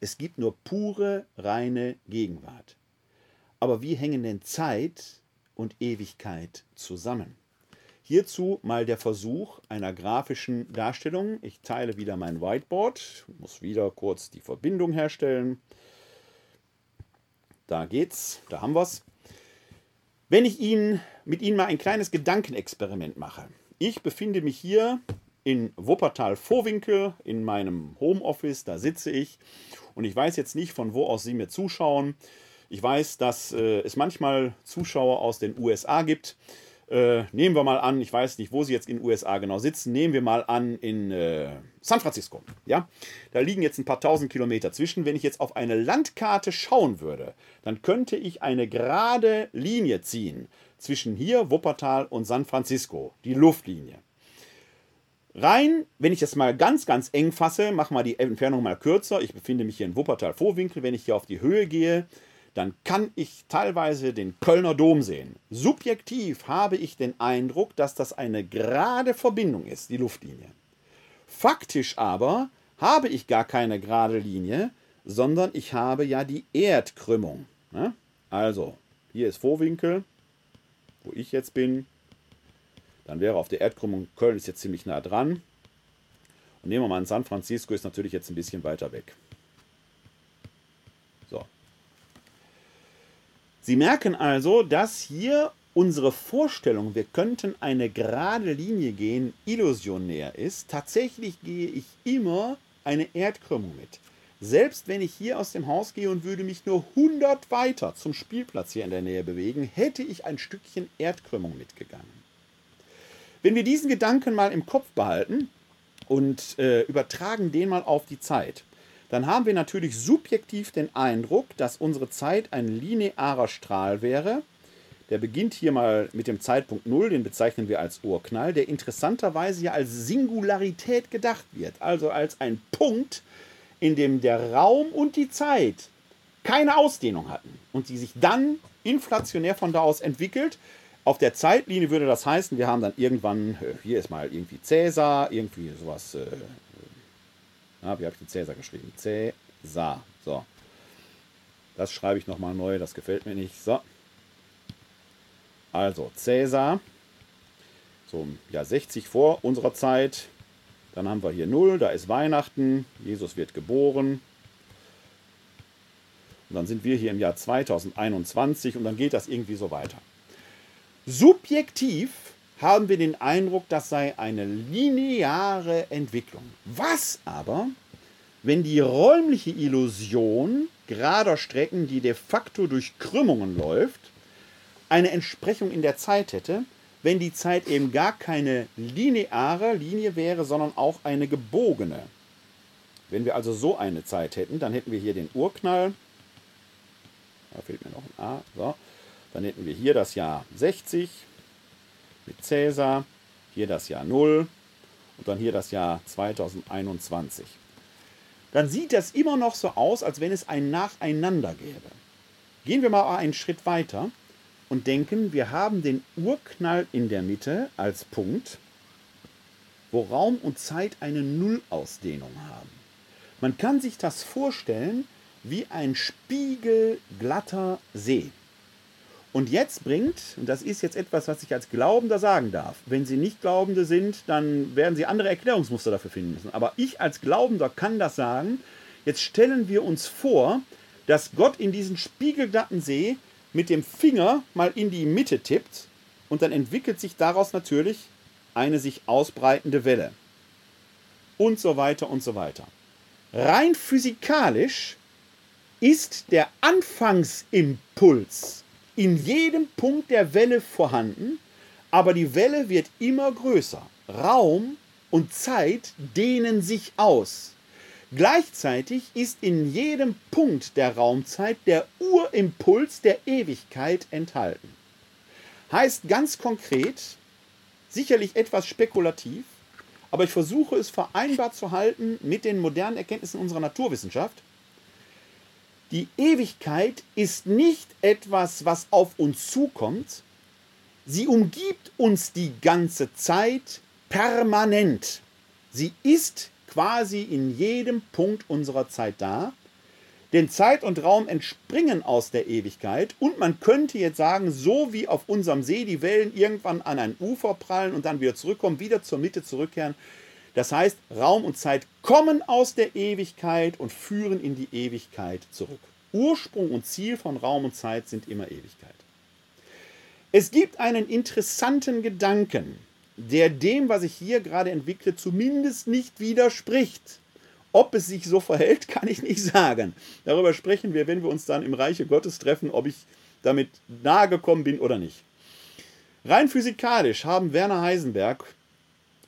Es gibt nur pure, reine Gegenwart. Aber wie hängen denn Zeit und Ewigkeit zusammen? Hierzu mal der Versuch einer grafischen Darstellung. Ich teile wieder mein Whiteboard, muss wieder kurz die Verbindung herstellen. Da geht's, da haben wir's. Wenn ich Ihnen mit Ihnen mal ein kleines Gedankenexperiment mache. Ich befinde mich hier in Wuppertal-Vorwinkel in meinem Homeoffice, da sitze ich und ich weiß jetzt nicht, von wo aus Sie mir zuschauen. Ich weiß, dass äh, es manchmal Zuschauer aus den USA gibt. Äh, nehmen wir mal an, ich weiß nicht, wo Sie jetzt in den USA genau sitzen, nehmen wir mal an in äh, San Francisco. Ja? Da liegen jetzt ein paar tausend Kilometer zwischen. Wenn ich jetzt auf eine Landkarte schauen würde, dann könnte ich eine gerade Linie ziehen zwischen hier, Wuppertal und San Francisco, die Luftlinie. Rein, wenn ich das mal ganz, ganz eng fasse, mache mal die Entfernung mal kürzer. Ich befinde mich hier in Wuppertal-Vorwinkel. Wenn ich hier auf die Höhe gehe, dann kann ich teilweise den Kölner Dom sehen. Subjektiv habe ich den Eindruck, dass das eine gerade Verbindung ist, die Luftlinie. Faktisch aber habe ich gar keine gerade Linie, sondern ich habe ja die Erdkrümmung. Ne? Also, hier ist Vorwinkel, wo ich jetzt bin. Dann wäre auf der Erdkrümmung Köln ist jetzt ziemlich nah dran. Und nehmen wir mal an, San Francisco ist natürlich jetzt ein bisschen weiter weg. Sie merken also, dass hier unsere Vorstellung, wir könnten eine gerade Linie gehen, illusionär ist. Tatsächlich gehe ich immer eine Erdkrümmung mit. Selbst wenn ich hier aus dem Haus gehe und würde mich nur 100 weiter zum Spielplatz hier in der Nähe bewegen, hätte ich ein Stückchen Erdkrümmung mitgegangen. Wenn wir diesen Gedanken mal im Kopf behalten und äh, übertragen den mal auf die Zeit, dann haben wir natürlich subjektiv den Eindruck, dass unsere Zeit ein linearer Strahl wäre. Der beginnt hier mal mit dem Zeitpunkt 0, den bezeichnen wir als Urknall, der interessanterweise ja als Singularität gedacht wird, also als ein Punkt, in dem der Raum und die Zeit keine Ausdehnung hatten und die sich dann inflationär von da aus entwickelt, auf der Zeitlinie würde das heißen, wir haben dann irgendwann, äh, hier ist mal irgendwie Cäsar, irgendwie sowas, na, wie habe ich den Cäsar geschrieben? Cäsar, so. Das schreibe ich nochmal neu, das gefällt mir nicht. So. Also, Cäsar, so Jahr 60 vor unserer Zeit. Dann haben wir hier 0, da ist Weihnachten, Jesus wird geboren. Und dann sind wir hier im Jahr 2021 und dann geht das irgendwie so weiter. Subjektiv haben wir den Eindruck, das sei eine lineare Entwicklung. Was aber, wenn die räumliche Illusion gerader Strecken, die de facto durch Krümmungen läuft, eine Entsprechung in der Zeit hätte, wenn die Zeit eben gar keine lineare Linie wäre, sondern auch eine gebogene. Wenn wir also so eine Zeit hätten, dann hätten wir hier den Urknall. Da fehlt mir noch ein A. So. Dann hätten wir hier das Jahr 60 mit Cäsar, hier das Jahr 0 und dann hier das Jahr 2021. Dann sieht das immer noch so aus, als wenn es ein Nacheinander gäbe. Gehen wir mal einen Schritt weiter und denken, wir haben den Urknall in der Mitte als Punkt, wo Raum und Zeit eine Nullausdehnung haben. Man kann sich das vorstellen wie ein spiegelglatter See. Und jetzt bringt, und das ist jetzt etwas, was ich als Glaubender sagen darf, wenn Sie nicht Glaubende sind, dann werden Sie andere Erklärungsmuster dafür finden müssen. Aber ich als Glaubender kann das sagen. Jetzt stellen wir uns vor, dass Gott in diesen spiegelglatten See mit dem Finger mal in die Mitte tippt und dann entwickelt sich daraus natürlich eine sich ausbreitende Welle. Und so weiter und so weiter. Rein physikalisch ist der Anfangsimpuls in jedem Punkt der Welle vorhanden, aber die Welle wird immer größer. Raum und Zeit dehnen sich aus. Gleichzeitig ist in jedem Punkt der Raumzeit der Urimpuls der Ewigkeit enthalten. Heißt ganz konkret, sicherlich etwas spekulativ, aber ich versuche es vereinbar zu halten mit den modernen Erkenntnissen unserer Naturwissenschaft, die Ewigkeit ist nicht etwas, was auf uns zukommt. Sie umgibt uns die ganze Zeit permanent. Sie ist quasi in jedem Punkt unserer Zeit da. Denn Zeit und Raum entspringen aus der Ewigkeit und man könnte jetzt sagen, so wie auf unserem See die Wellen irgendwann an ein Ufer prallen und dann wieder zurückkommen, wieder zur Mitte zurückkehren. Das heißt, Raum und Zeit kommen aus der Ewigkeit und führen in die Ewigkeit zurück. Ursprung und Ziel von Raum und Zeit sind immer Ewigkeit. Es gibt einen interessanten Gedanken, der dem, was ich hier gerade entwickle, zumindest nicht widerspricht. Ob es sich so verhält, kann ich nicht sagen. Darüber sprechen wir, wenn wir uns dann im Reiche Gottes treffen, ob ich damit nahe gekommen bin oder nicht. Rein physikalisch haben Werner Heisenberg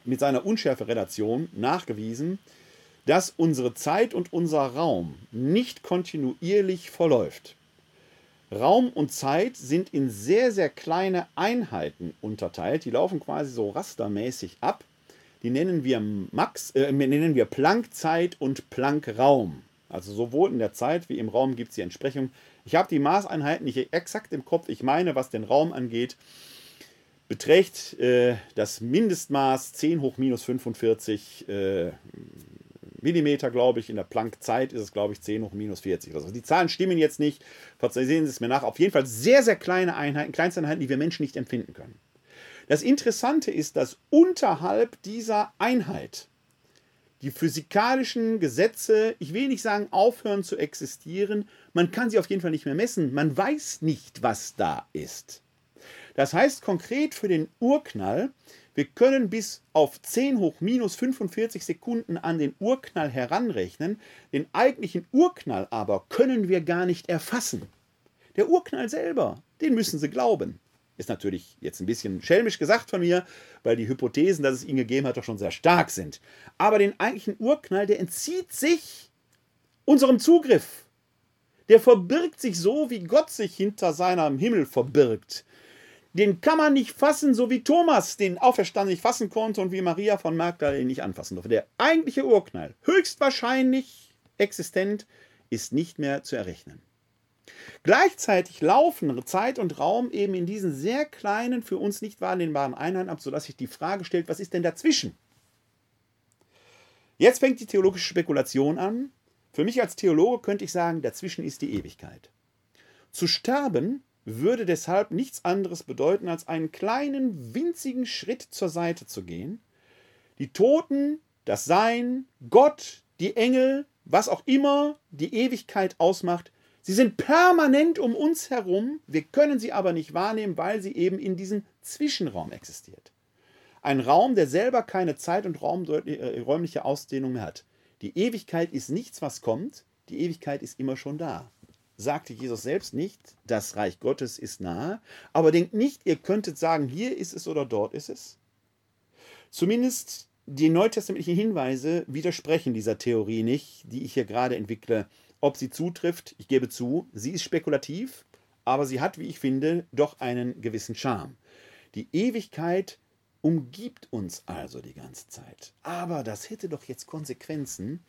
mit seiner Unschärferelation nachgewiesen, dass unsere Zeit und unser Raum nicht kontinuierlich verläuft. Raum und Zeit sind in sehr, sehr kleine Einheiten unterteilt. Die laufen quasi so rastermäßig ab. Die nennen wir, Max, äh, nennen wir Planckzeit und Planckraum. Also sowohl in der Zeit wie im Raum gibt es die Entsprechung. Ich habe die Maßeinheiten nicht exakt im Kopf. Ich meine, was den Raum angeht, beträgt äh, das Mindestmaß 10 hoch minus 45 äh, Millimeter, glaube ich. In der Planck-Zeit ist es, glaube ich, 10 hoch minus 40. Also die Zahlen stimmen jetzt nicht. Sehen Sie es mir nach. Auf jeden Fall sehr, sehr kleine Einheiten, kleinste Einheiten, die wir Menschen nicht empfinden können. Das Interessante ist, dass unterhalb dieser Einheit die physikalischen Gesetze, ich will nicht sagen aufhören zu existieren, man kann sie auf jeden Fall nicht mehr messen. Man weiß nicht, was da ist. Das heißt konkret für den Urknall, wir können bis auf 10 hoch minus 45 Sekunden an den Urknall heranrechnen. Den eigentlichen Urknall aber können wir gar nicht erfassen. Der Urknall selber, den müssen Sie glauben. Ist natürlich jetzt ein bisschen schelmisch gesagt von mir, weil die Hypothesen, dass es ihn gegeben hat, doch schon sehr stark sind. Aber den eigentlichen Urknall, der entzieht sich unserem Zugriff. Der verbirgt sich so, wie Gott sich hinter seinem Himmel verbirgt den kann man nicht fassen, so wie Thomas den Auferstand nicht fassen konnte und wie Maria von Magdalene nicht anfassen durfte. Der eigentliche Urknall, höchstwahrscheinlich existent, ist nicht mehr zu errechnen. Gleichzeitig laufen Zeit und Raum eben in diesen sehr kleinen, für uns nicht wahrnehmbaren Einheiten ab, sodass sich die Frage stellt, was ist denn dazwischen? Jetzt fängt die theologische Spekulation an. Für mich als Theologe könnte ich sagen, dazwischen ist die Ewigkeit. Zu sterben würde deshalb nichts anderes bedeuten, als einen kleinen, winzigen Schritt zur Seite zu gehen. Die Toten, das Sein, Gott, die Engel, was auch immer die Ewigkeit ausmacht, sie sind permanent um uns herum, wir können sie aber nicht wahrnehmen, weil sie eben in diesem Zwischenraum existiert. Ein Raum, der selber keine Zeit und äh, räumliche Ausdehnung mehr hat. Die Ewigkeit ist nichts, was kommt, die Ewigkeit ist immer schon da sagte Jesus selbst nicht, das Reich Gottes ist nahe, aber denkt nicht, ihr könntet sagen, hier ist es oder dort ist es. Zumindest die neutestamentlichen Hinweise widersprechen dieser Theorie nicht, die ich hier gerade entwickle. Ob sie zutrifft, ich gebe zu, sie ist spekulativ, aber sie hat, wie ich finde, doch einen gewissen Charme. Die Ewigkeit umgibt uns also die ganze Zeit. Aber das hätte doch jetzt Konsequenzen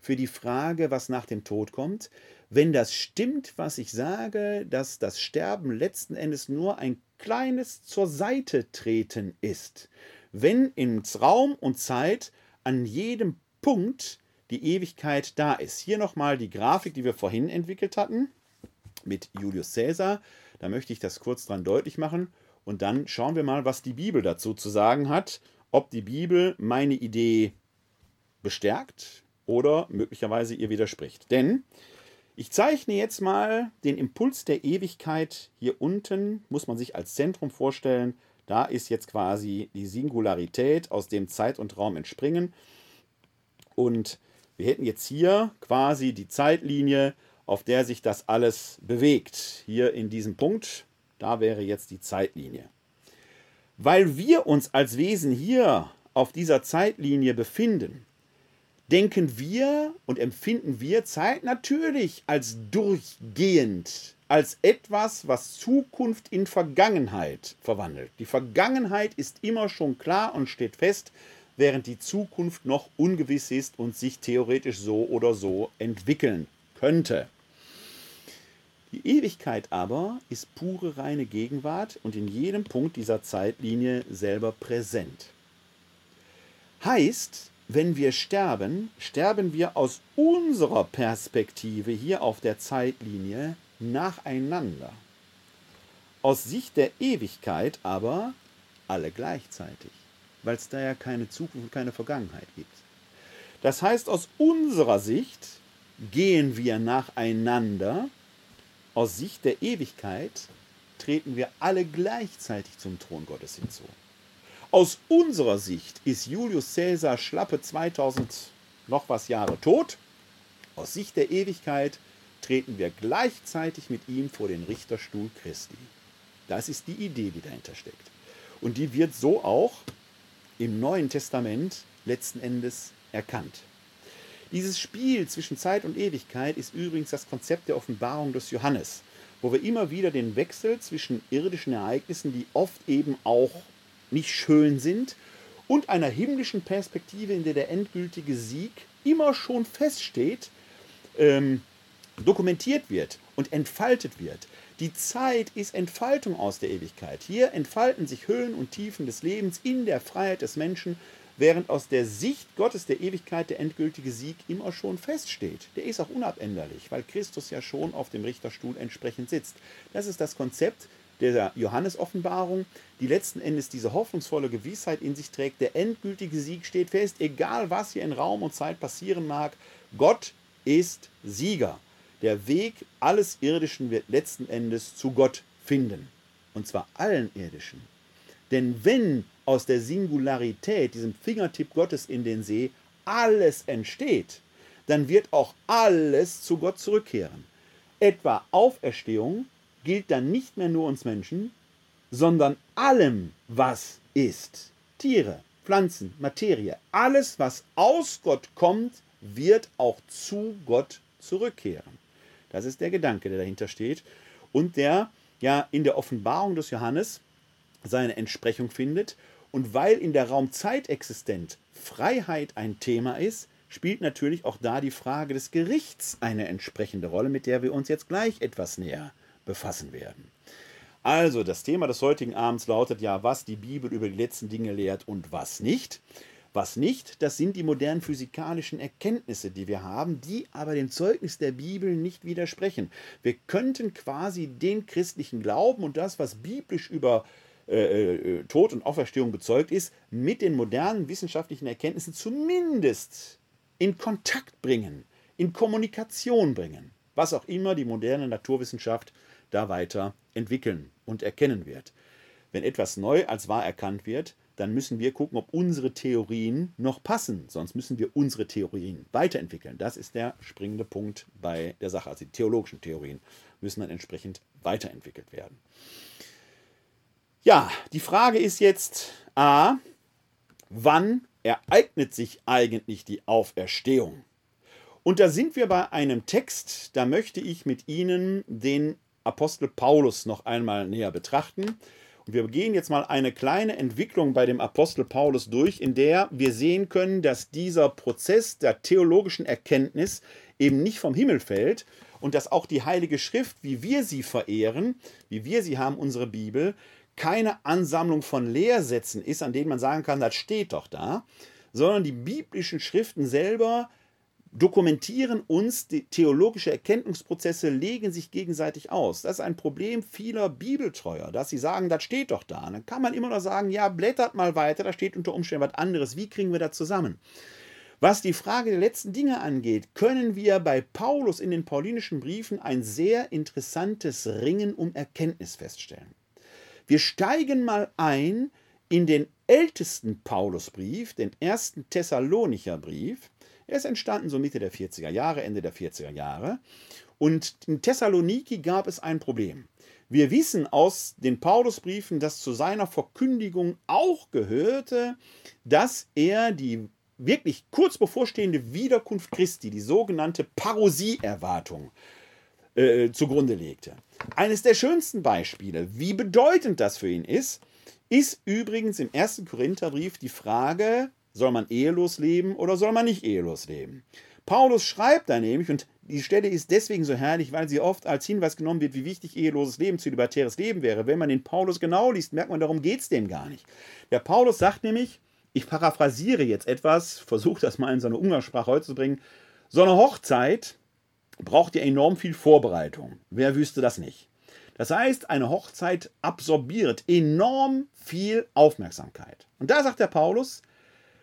für die Frage, was nach dem Tod kommt, wenn das stimmt, was ich sage, dass das Sterben letzten Endes nur ein kleines zur Seite treten ist, wenn in Raum und Zeit an jedem Punkt die Ewigkeit da ist. Hier nochmal die Grafik, die wir vorhin entwickelt hatten mit Julius Caesar. Da möchte ich das kurz dran deutlich machen und dann schauen wir mal, was die Bibel dazu zu sagen hat, ob die Bibel meine Idee bestärkt oder möglicherweise ihr widerspricht. Denn ich zeichne jetzt mal den Impuls der Ewigkeit hier unten, muss man sich als Zentrum vorstellen. Da ist jetzt quasi die Singularität, aus dem Zeit und Raum entspringen. Und wir hätten jetzt hier quasi die Zeitlinie, auf der sich das alles bewegt. Hier in diesem Punkt, da wäre jetzt die Zeitlinie. Weil wir uns als Wesen hier auf dieser Zeitlinie befinden, denken wir und empfinden wir Zeit natürlich als durchgehend, als etwas, was Zukunft in Vergangenheit verwandelt. Die Vergangenheit ist immer schon klar und steht fest, während die Zukunft noch ungewiss ist und sich theoretisch so oder so entwickeln könnte. Die Ewigkeit aber ist pure reine Gegenwart und in jedem Punkt dieser Zeitlinie selber präsent. Heißt, wenn wir sterben, sterben wir aus unserer Perspektive hier auf der Zeitlinie nacheinander. Aus Sicht der Ewigkeit aber alle gleichzeitig, weil es da ja keine Zukunft und keine Vergangenheit gibt. Das heißt, aus unserer Sicht gehen wir nacheinander, aus Sicht der Ewigkeit treten wir alle gleichzeitig zum Thron Gottes hinzu. Aus unserer Sicht ist Julius Caesar schlappe 2000 noch was Jahre tot. Aus Sicht der Ewigkeit treten wir gleichzeitig mit ihm vor den Richterstuhl Christi. Das ist die Idee, die dahinter steckt. Und die wird so auch im Neuen Testament letzten Endes erkannt. Dieses Spiel zwischen Zeit und Ewigkeit ist übrigens das Konzept der Offenbarung des Johannes, wo wir immer wieder den Wechsel zwischen irdischen Ereignissen, die oft eben auch nicht schön sind, und einer himmlischen Perspektive, in der der endgültige Sieg immer schon feststeht, ähm, dokumentiert wird und entfaltet wird. Die Zeit ist Entfaltung aus der Ewigkeit. Hier entfalten sich Höhen und Tiefen des Lebens in der Freiheit des Menschen, während aus der Sicht Gottes der Ewigkeit der endgültige Sieg immer schon feststeht. Der ist auch unabänderlich, weil Christus ja schon auf dem Richterstuhl entsprechend sitzt. Das ist das Konzept der Johannes-Offenbarung, die letzten Endes diese hoffnungsvolle Gewissheit in sich trägt, der endgültige Sieg steht fest, egal was hier in Raum und Zeit passieren mag, Gott ist Sieger. Der Weg alles Irdischen wird letzten Endes zu Gott finden. Und zwar allen Irdischen. Denn wenn aus der Singularität, diesem Fingertipp Gottes in den See, alles entsteht, dann wird auch alles zu Gott zurückkehren. Etwa Auferstehung gilt dann nicht mehr nur uns Menschen, sondern allem, was ist. Tiere, Pflanzen, Materie, alles, was aus Gott kommt, wird auch zu Gott zurückkehren. Das ist der Gedanke, der dahinter steht und der ja in der Offenbarung des Johannes seine Entsprechung findet. Und weil in der Raumzeitexistenz Freiheit ein Thema ist, spielt natürlich auch da die Frage des Gerichts eine entsprechende Rolle, mit der wir uns jetzt gleich etwas näher befassen werden. Also, das Thema des heutigen Abends lautet ja, was die Bibel über die letzten Dinge lehrt und was nicht. Was nicht, das sind die modernen physikalischen Erkenntnisse, die wir haben, die aber dem Zeugnis der Bibel nicht widersprechen. Wir könnten quasi den christlichen Glauben und das, was biblisch über äh, äh, Tod und Auferstehung bezeugt ist, mit den modernen wissenschaftlichen Erkenntnissen zumindest in Kontakt bringen, in Kommunikation bringen, was auch immer die moderne Naturwissenschaft da weiter entwickeln und erkennen wird. Wenn etwas neu als wahr erkannt wird, dann müssen wir gucken, ob unsere Theorien noch passen. Sonst müssen wir unsere Theorien weiterentwickeln. Das ist der springende Punkt bei der Sache. Also die theologischen Theorien müssen dann entsprechend weiterentwickelt werden. Ja, die Frage ist jetzt A, wann ereignet sich eigentlich die Auferstehung? Und da sind wir bei einem Text, da möchte ich mit Ihnen den Apostel Paulus noch einmal näher betrachten. Und wir gehen jetzt mal eine kleine Entwicklung bei dem Apostel Paulus durch, in der wir sehen können, dass dieser Prozess der theologischen Erkenntnis eben nicht vom Himmel fällt und dass auch die Heilige Schrift, wie wir sie verehren, wie wir sie haben, unsere Bibel, keine Ansammlung von Lehrsätzen ist, an denen man sagen kann, das steht doch da, sondern die biblischen Schriften selber dokumentieren uns, die theologische Erkenntnisprozesse legen sich gegenseitig aus. Das ist ein Problem vieler Bibeltreuer, dass sie sagen, das steht doch da. Und dann kann man immer noch sagen, ja, blättert mal weiter, da steht unter Umständen was anderes. Wie kriegen wir das zusammen? Was die Frage der letzten Dinge angeht, können wir bei Paulus in den paulinischen Briefen ein sehr interessantes Ringen um Erkenntnis feststellen. Wir steigen mal ein in den ältesten Paulusbrief, den ersten Thessalonicher Brief. Er ist entstanden so Mitte der 40er Jahre, Ende der 40er Jahre. Und in Thessaloniki gab es ein Problem. Wir wissen aus den Paulusbriefen, dass zu seiner Verkündigung auch gehörte, dass er die wirklich kurz bevorstehende Wiederkunft Christi, die sogenannte Parosie-Erwartung, äh, zugrunde legte. Eines der schönsten Beispiele, wie bedeutend das für ihn ist, ist übrigens im ersten Korintherbrief die Frage, soll man ehelos leben oder soll man nicht ehelos leben? Paulus schreibt da nämlich, und die Stelle ist deswegen so herrlich, weil sie oft als Hinweis genommen wird, wie wichtig eheloses Leben, zölibatäres Leben wäre. Wenn man den Paulus genau liest, merkt man, darum geht es dem gar nicht. Der Paulus sagt nämlich, ich paraphrasiere jetzt etwas, versuche das mal in seine Umgangssprache heute zu bringen, so eine Hochzeit braucht ja enorm viel Vorbereitung. Wer wüsste das nicht? Das heißt, eine Hochzeit absorbiert enorm viel Aufmerksamkeit. Und da sagt der Paulus,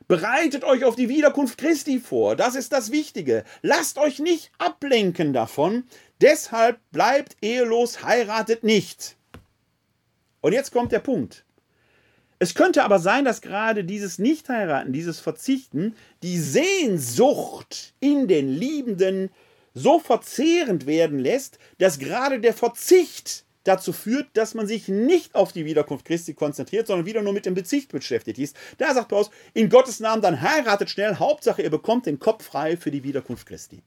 bereitet euch auf die Wiederkunft Christi vor. Das ist das Wichtige. Lasst euch nicht ablenken davon. Deshalb bleibt ehelos, heiratet nicht. Und jetzt kommt der Punkt. Es könnte aber sein, dass gerade dieses Nichtheiraten, dieses Verzichten, die Sehnsucht in den Liebenden so verzehrend werden lässt, dass gerade der Verzicht dazu führt, dass man sich nicht auf die Wiederkunft Christi konzentriert, sondern wieder nur mit dem Bezicht beschäftigt ist. Da sagt Paulus, in Gottes Namen dann heiratet schnell, Hauptsache ihr bekommt den Kopf frei für die Wiederkunft Christi.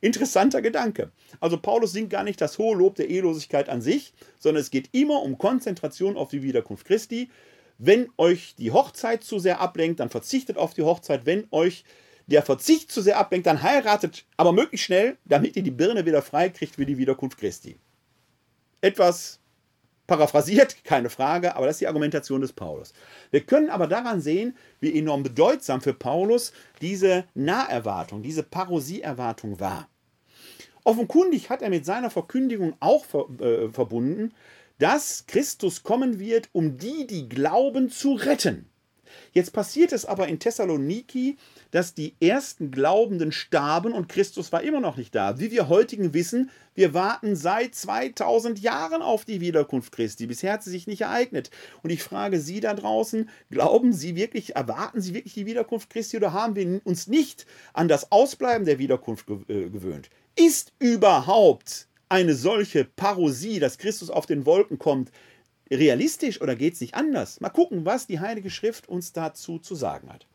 Interessanter Gedanke. Also Paulus singt gar nicht das hohe Lob der Ehelosigkeit an sich, sondern es geht immer um Konzentration auf die Wiederkunft Christi. Wenn euch die Hochzeit zu sehr ablenkt, dann verzichtet auf die Hochzeit. Wenn euch der Verzicht zu sehr ablenkt, dann heiratet aber möglichst schnell, damit ihr die Birne wieder frei kriegt für die Wiederkunft Christi. Etwas paraphrasiert, keine Frage, aber das ist die Argumentation des Paulus. Wir können aber daran sehen, wie enorm bedeutsam für Paulus diese Naherwartung, diese Parosieerwartung war. Offenkundig hat er mit seiner Verkündigung auch äh, verbunden, dass Christus kommen wird, um die, die glauben, zu retten. Jetzt passiert es aber in Thessaloniki, dass die ersten Glaubenden starben und Christus war immer noch nicht da. Wie wir heutigen wissen, wir warten seit 2000 Jahren auf die Wiederkunft Christi. Bisher hat sie sich nicht ereignet. Und ich frage Sie da draußen, glauben Sie wirklich, erwarten Sie wirklich die Wiederkunft Christi oder haben wir uns nicht an das Ausbleiben der Wiederkunft äh, gewöhnt? Ist überhaupt eine solche Parosie, dass Christus auf den Wolken kommt, realistisch oder geht es nicht anders? Mal gucken, was die Heilige Schrift uns dazu zu sagen hat.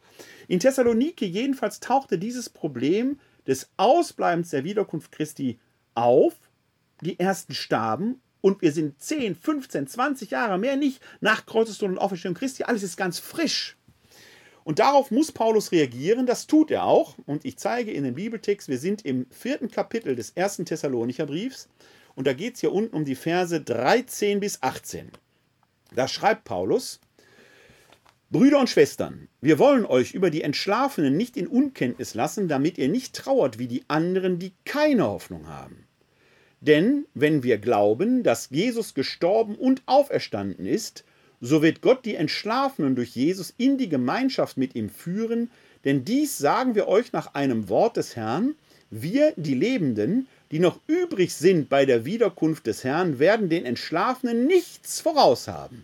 In Thessaloniki jedenfalls tauchte dieses Problem des Ausbleibens der Wiederkunft Christi auf. Die ersten starben und wir sind 10, 15, 20 Jahre mehr nicht nach Kreuzestod und Auferstehung Christi. Alles ist ganz frisch. Und darauf muss Paulus reagieren, das tut er auch. Und ich zeige in dem Bibeltext, wir sind im vierten Kapitel des ersten Thessalonicher Briefs. Und da geht es hier unten um die Verse 13 bis 18. Da schreibt Paulus, Brüder und Schwestern, wir wollen euch über die Entschlafenen nicht in Unkenntnis lassen, damit ihr nicht trauert wie die anderen, die keine Hoffnung haben. Denn wenn wir glauben, dass Jesus gestorben und auferstanden ist, so wird Gott die Entschlafenen durch Jesus in die Gemeinschaft mit ihm führen, denn dies sagen wir euch nach einem Wort des Herrn, wir, die Lebenden, die noch übrig sind bei der Wiederkunft des Herrn, werden den Entschlafenen nichts voraushaben.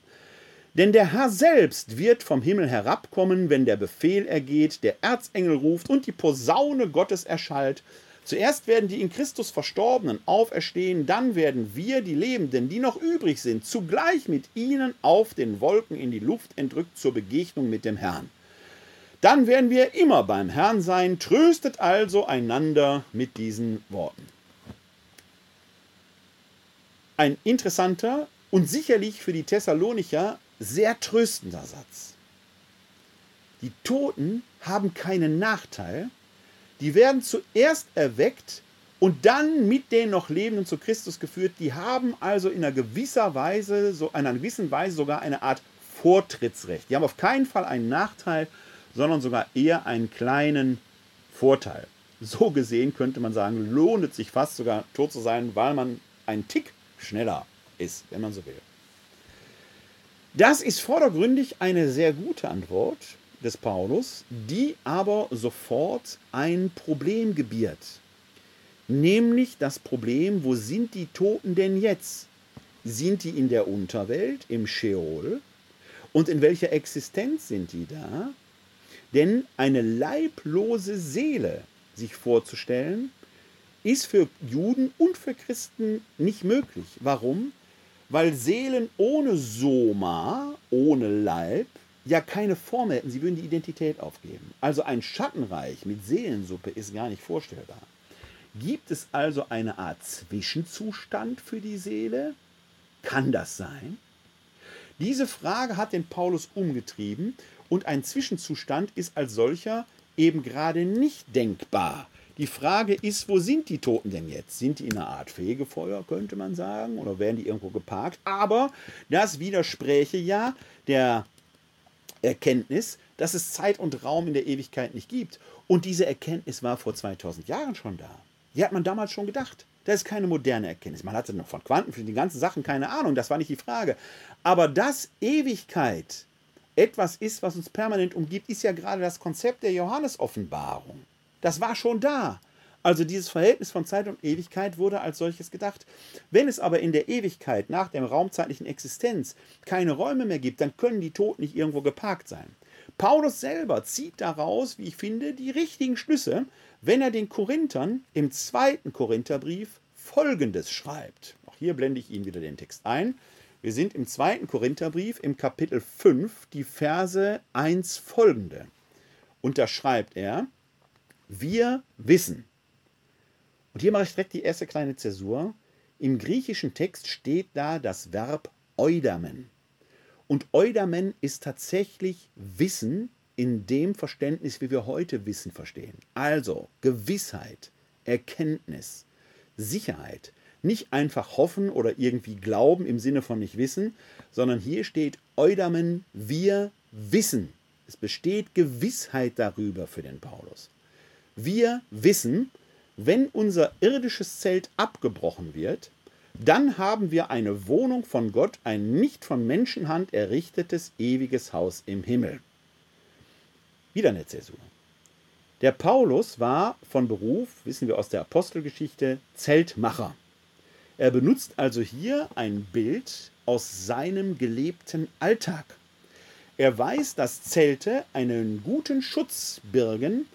Denn der Herr selbst wird vom Himmel herabkommen, wenn der Befehl ergeht, der Erzengel ruft und die Posaune Gottes erschallt. Zuerst werden die in Christus Verstorbenen auferstehen, dann werden wir, die Lebenden, die noch übrig sind, zugleich mit ihnen auf den Wolken in die Luft entrückt zur Begegnung mit dem Herrn. Dann werden wir immer beim Herrn sein, tröstet also einander mit diesen Worten. Ein interessanter und sicherlich für die Thessalonicher sehr tröstender Satz. Die Toten haben keinen Nachteil, die werden zuerst erweckt und dann mit den noch Lebenden zu Christus geführt. Die haben also in einer gewisser Weise, so in einer gewissen Weise sogar eine Art Vortrittsrecht. Die haben auf keinen Fall einen Nachteil, sondern sogar eher einen kleinen Vorteil. So gesehen könnte man sagen, lohnt es sich fast sogar tot zu sein, weil man ein Tick schneller ist, wenn man so will. Das ist vordergründig eine sehr gute Antwort des Paulus, die aber sofort ein Problem gebiert. Nämlich das Problem, wo sind die Toten denn jetzt? Sind die in der Unterwelt, im Sheol? Und in welcher Existenz sind die da? Denn eine leiblose Seele sich vorzustellen, ist für Juden und für Christen nicht möglich. Warum? Weil Seelen ohne Soma, ohne Leib, ja keine Form hätten. Sie würden die Identität aufgeben. Also ein Schattenreich mit Seelensuppe ist gar nicht vorstellbar. Gibt es also eine Art Zwischenzustand für die Seele? Kann das sein? Diese Frage hat den Paulus umgetrieben und ein Zwischenzustand ist als solcher eben gerade nicht denkbar. Die Frage ist, wo sind die Toten denn jetzt? Sind die in einer Art Fegefeuer, könnte man sagen, oder werden die irgendwo geparkt? Aber das widerspräche ja der Erkenntnis, dass es Zeit und Raum in der Ewigkeit nicht gibt. Und diese Erkenntnis war vor 2000 Jahren schon da. Die hat man damals schon gedacht. Das ist keine moderne Erkenntnis. Man hatte noch von Quanten für die ganzen Sachen keine Ahnung, das war nicht die Frage. Aber dass Ewigkeit etwas ist, was uns permanent umgibt, ist ja gerade das Konzept der Johannes-Offenbarung. Das war schon da. Also dieses Verhältnis von Zeit und Ewigkeit wurde als solches gedacht. Wenn es aber in der Ewigkeit nach der raumzeitlichen Existenz keine Räume mehr gibt, dann können die Toten nicht irgendwo geparkt sein. Paulus selber zieht daraus, wie ich finde, die richtigen Schlüsse, wenn er den Korinthern im zweiten Korintherbrief Folgendes schreibt. Auch hier blende ich Ihnen wieder den Text ein. Wir sind im zweiten Korintherbrief im Kapitel 5, die Verse 1 folgende. Und da schreibt er, wir wissen. Und hier mache ich direkt die erste kleine Zäsur. Im griechischen Text steht da das Verb eudamen. Und eudamen ist tatsächlich Wissen in dem Verständnis, wie wir heute Wissen verstehen. Also Gewissheit, Erkenntnis, Sicherheit. Nicht einfach hoffen oder irgendwie glauben im Sinne von nicht wissen, sondern hier steht Eudamen, wir wissen. Es besteht Gewissheit darüber für den Paulus. Wir wissen, wenn unser irdisches Zelt abgebrochen wird, dann haben wir eine Wohnung von Gott, ein nicht von Menschenhand errichtetes ewiges Haus im Himmel. Wieder eine Zäsur. Der Paulus war von Beruf, wissen wir aus der Apostelgeschichte, Zeltmacher. Er benutzt also hier ein Bild aus seinem gelebten Alltag. Er weiß, dass Zelte einen guten Schutz birgen,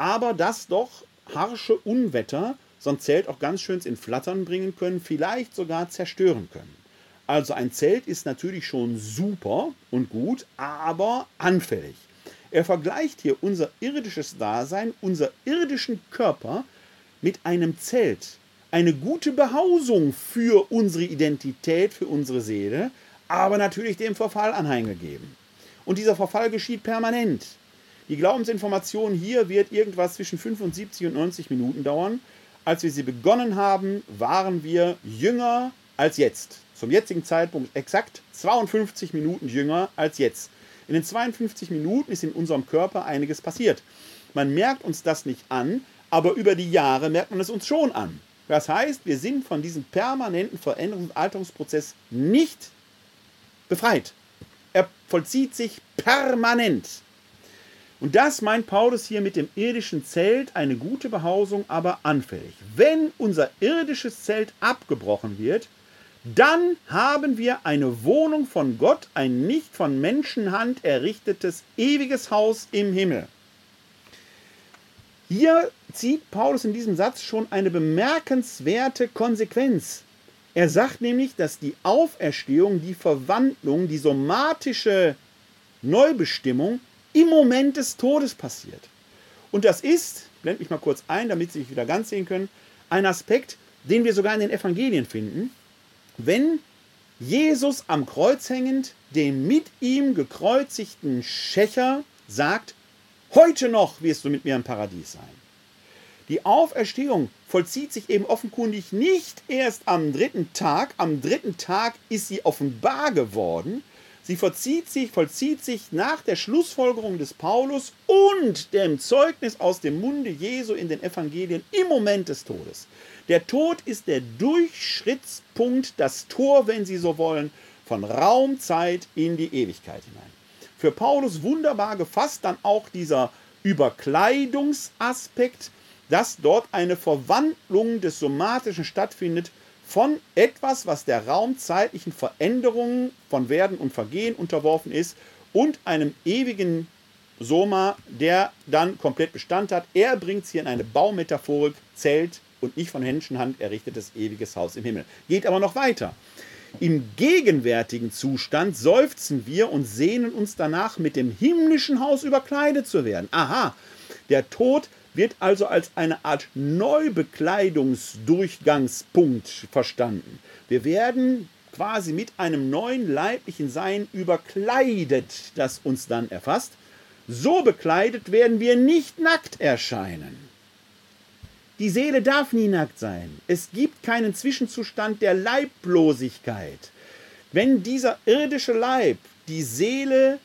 aber dass doch harsche Unwetter so ein Zelt auch ganz schön in Flattern bringen können, vielleicht sogar zerstören können. Also ein Zelt ist natürlich schon super und gut, aber anfällig. Er vergleicht hier unser irdisches Dasein, unser irdischen Körper mit einem Zelt, eine gute Behausung für unsere Identität, für unsere Seele, aber natürlich dem Verfall anheimgegeben. Und dieser Verfall geschieht permanent. Die Glaubensinformation hier wird irgendwas zwischen 75 und 90 Minuten dauern. Als wir sie begonnen haben, waren wir jünger als jetzt. Zum jetzigen Zeitpunkt exakt 52 Minuten jünger als jetzt. In den 52 Minuten ist in unserem Körper einiges passiert. Man merkt uns das nicht an, aber über die Jahre merkt man es uns schon an. Das heißt, wir sind von diesem permanenten Veränderungs- und Alterungsprozess nicht befreit. Er vollzieht sich permanent. Und das meint Paulus hier mit dem irdischen Zelt, eine gute Behausung, aber anfällig. Wenn unser irdisches Zelt abgebrochen wird, dann haben wir eine Wohnung von Gott, ein nicht von Menschenhand errichtetes ewiges Haus im Himmel. Hier zieht Paulus in diesem Satz schon eine bemerkenswerte Konsequenz. Er sagt nämlich, dass die Auferstehung, die Verwandlung, die somatische Neubestimmung im Moment des Todes passiert. Und das ist, blende ich mal kurz ein, damit Sie sich wieder ganz sehen können, ein Aspekt, den wir sogar in den Evangelien finden, wenn Jesus am Kreuz hängend dem mit ihm gekreuzigten Schächer sagt, Heute noch wirst du mit mir im Paradies sein. Die Auferstehung vollzieht sich eben offenkundig nicht erst am dritten Tag. Am dritten Tag ist sie offenbar geworden. Sie vollzieht sich, vollzieht sich nach der Schlussfolgerung des Paulus und dem Zeugnis aus dem Munde Jesu in den Evangelien im Moment des Todes. Der Tod ist der Durchschrittspunkt, das Tor, wenn Sie so wollen, von Raumzeit in die Ewigkeit hinein. Für Paulus wunderbar gefasst dann auch dieser Überkleidungsaspekt, dass dort eine Verwandlung des Somatischen stattfindet von etwas, was der raumzeitlichen Veränderungen von Werden und Vergehen unterworfen ist und einem ewigen Soma, der dann komplett Bestand hat. Er bringt es hier in eine Baumetaphorik, Zelt und nicht von Menschenhand errichtetes ewiges Haus im Himmel. Geht aber noch weiter. Im gegenwärtigen Zustand seufzen wir und sehnen uns danach, mit dem himmlischen Haus überkleidet zu werden. Aha, der Tod wird also als eine Art Neubekleidungsdurchgangspunkt verstanden. Wir werden quasi mit einem neuen leiblichen Sein überkleidet, das uns dann erfasst. So bekleidet werden wir nicht nackt erscheinen. Die Seele darf nie nackt sein. Es gibt keinen Zwischenzustand der Leiblosigkeit. Wenn dieser irdische Leib die Seele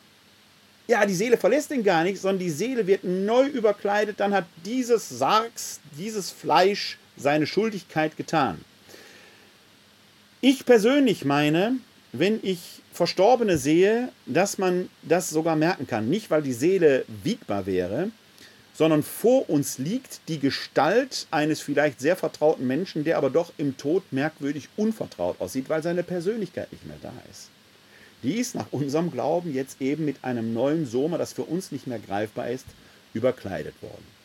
ja, die Seele verlässt ihn gar nicht, sondern die Seele wird neu überkleidet, dann hat dieses Sargs, dieses Fleisch seine Schuldigkeit getan. Ich persönlich meine, wenn ich Verstorbene sehe, dass man das sogar merken kann. Nicht, weil die Seele wiegbar wäre, sondern vor uns liegt die Gestalt eines vielleicht sehr vertrauten Menschen, der aber doch im Tod merkwürdig unvertraut aussieht, weil seine Persönlichkeit nicht mehr da ist. Die ist nach unserem Glauben jetzt eben mit einem neuen Soma, das für uns nicht mehr greifbar ist, überkleidet worden.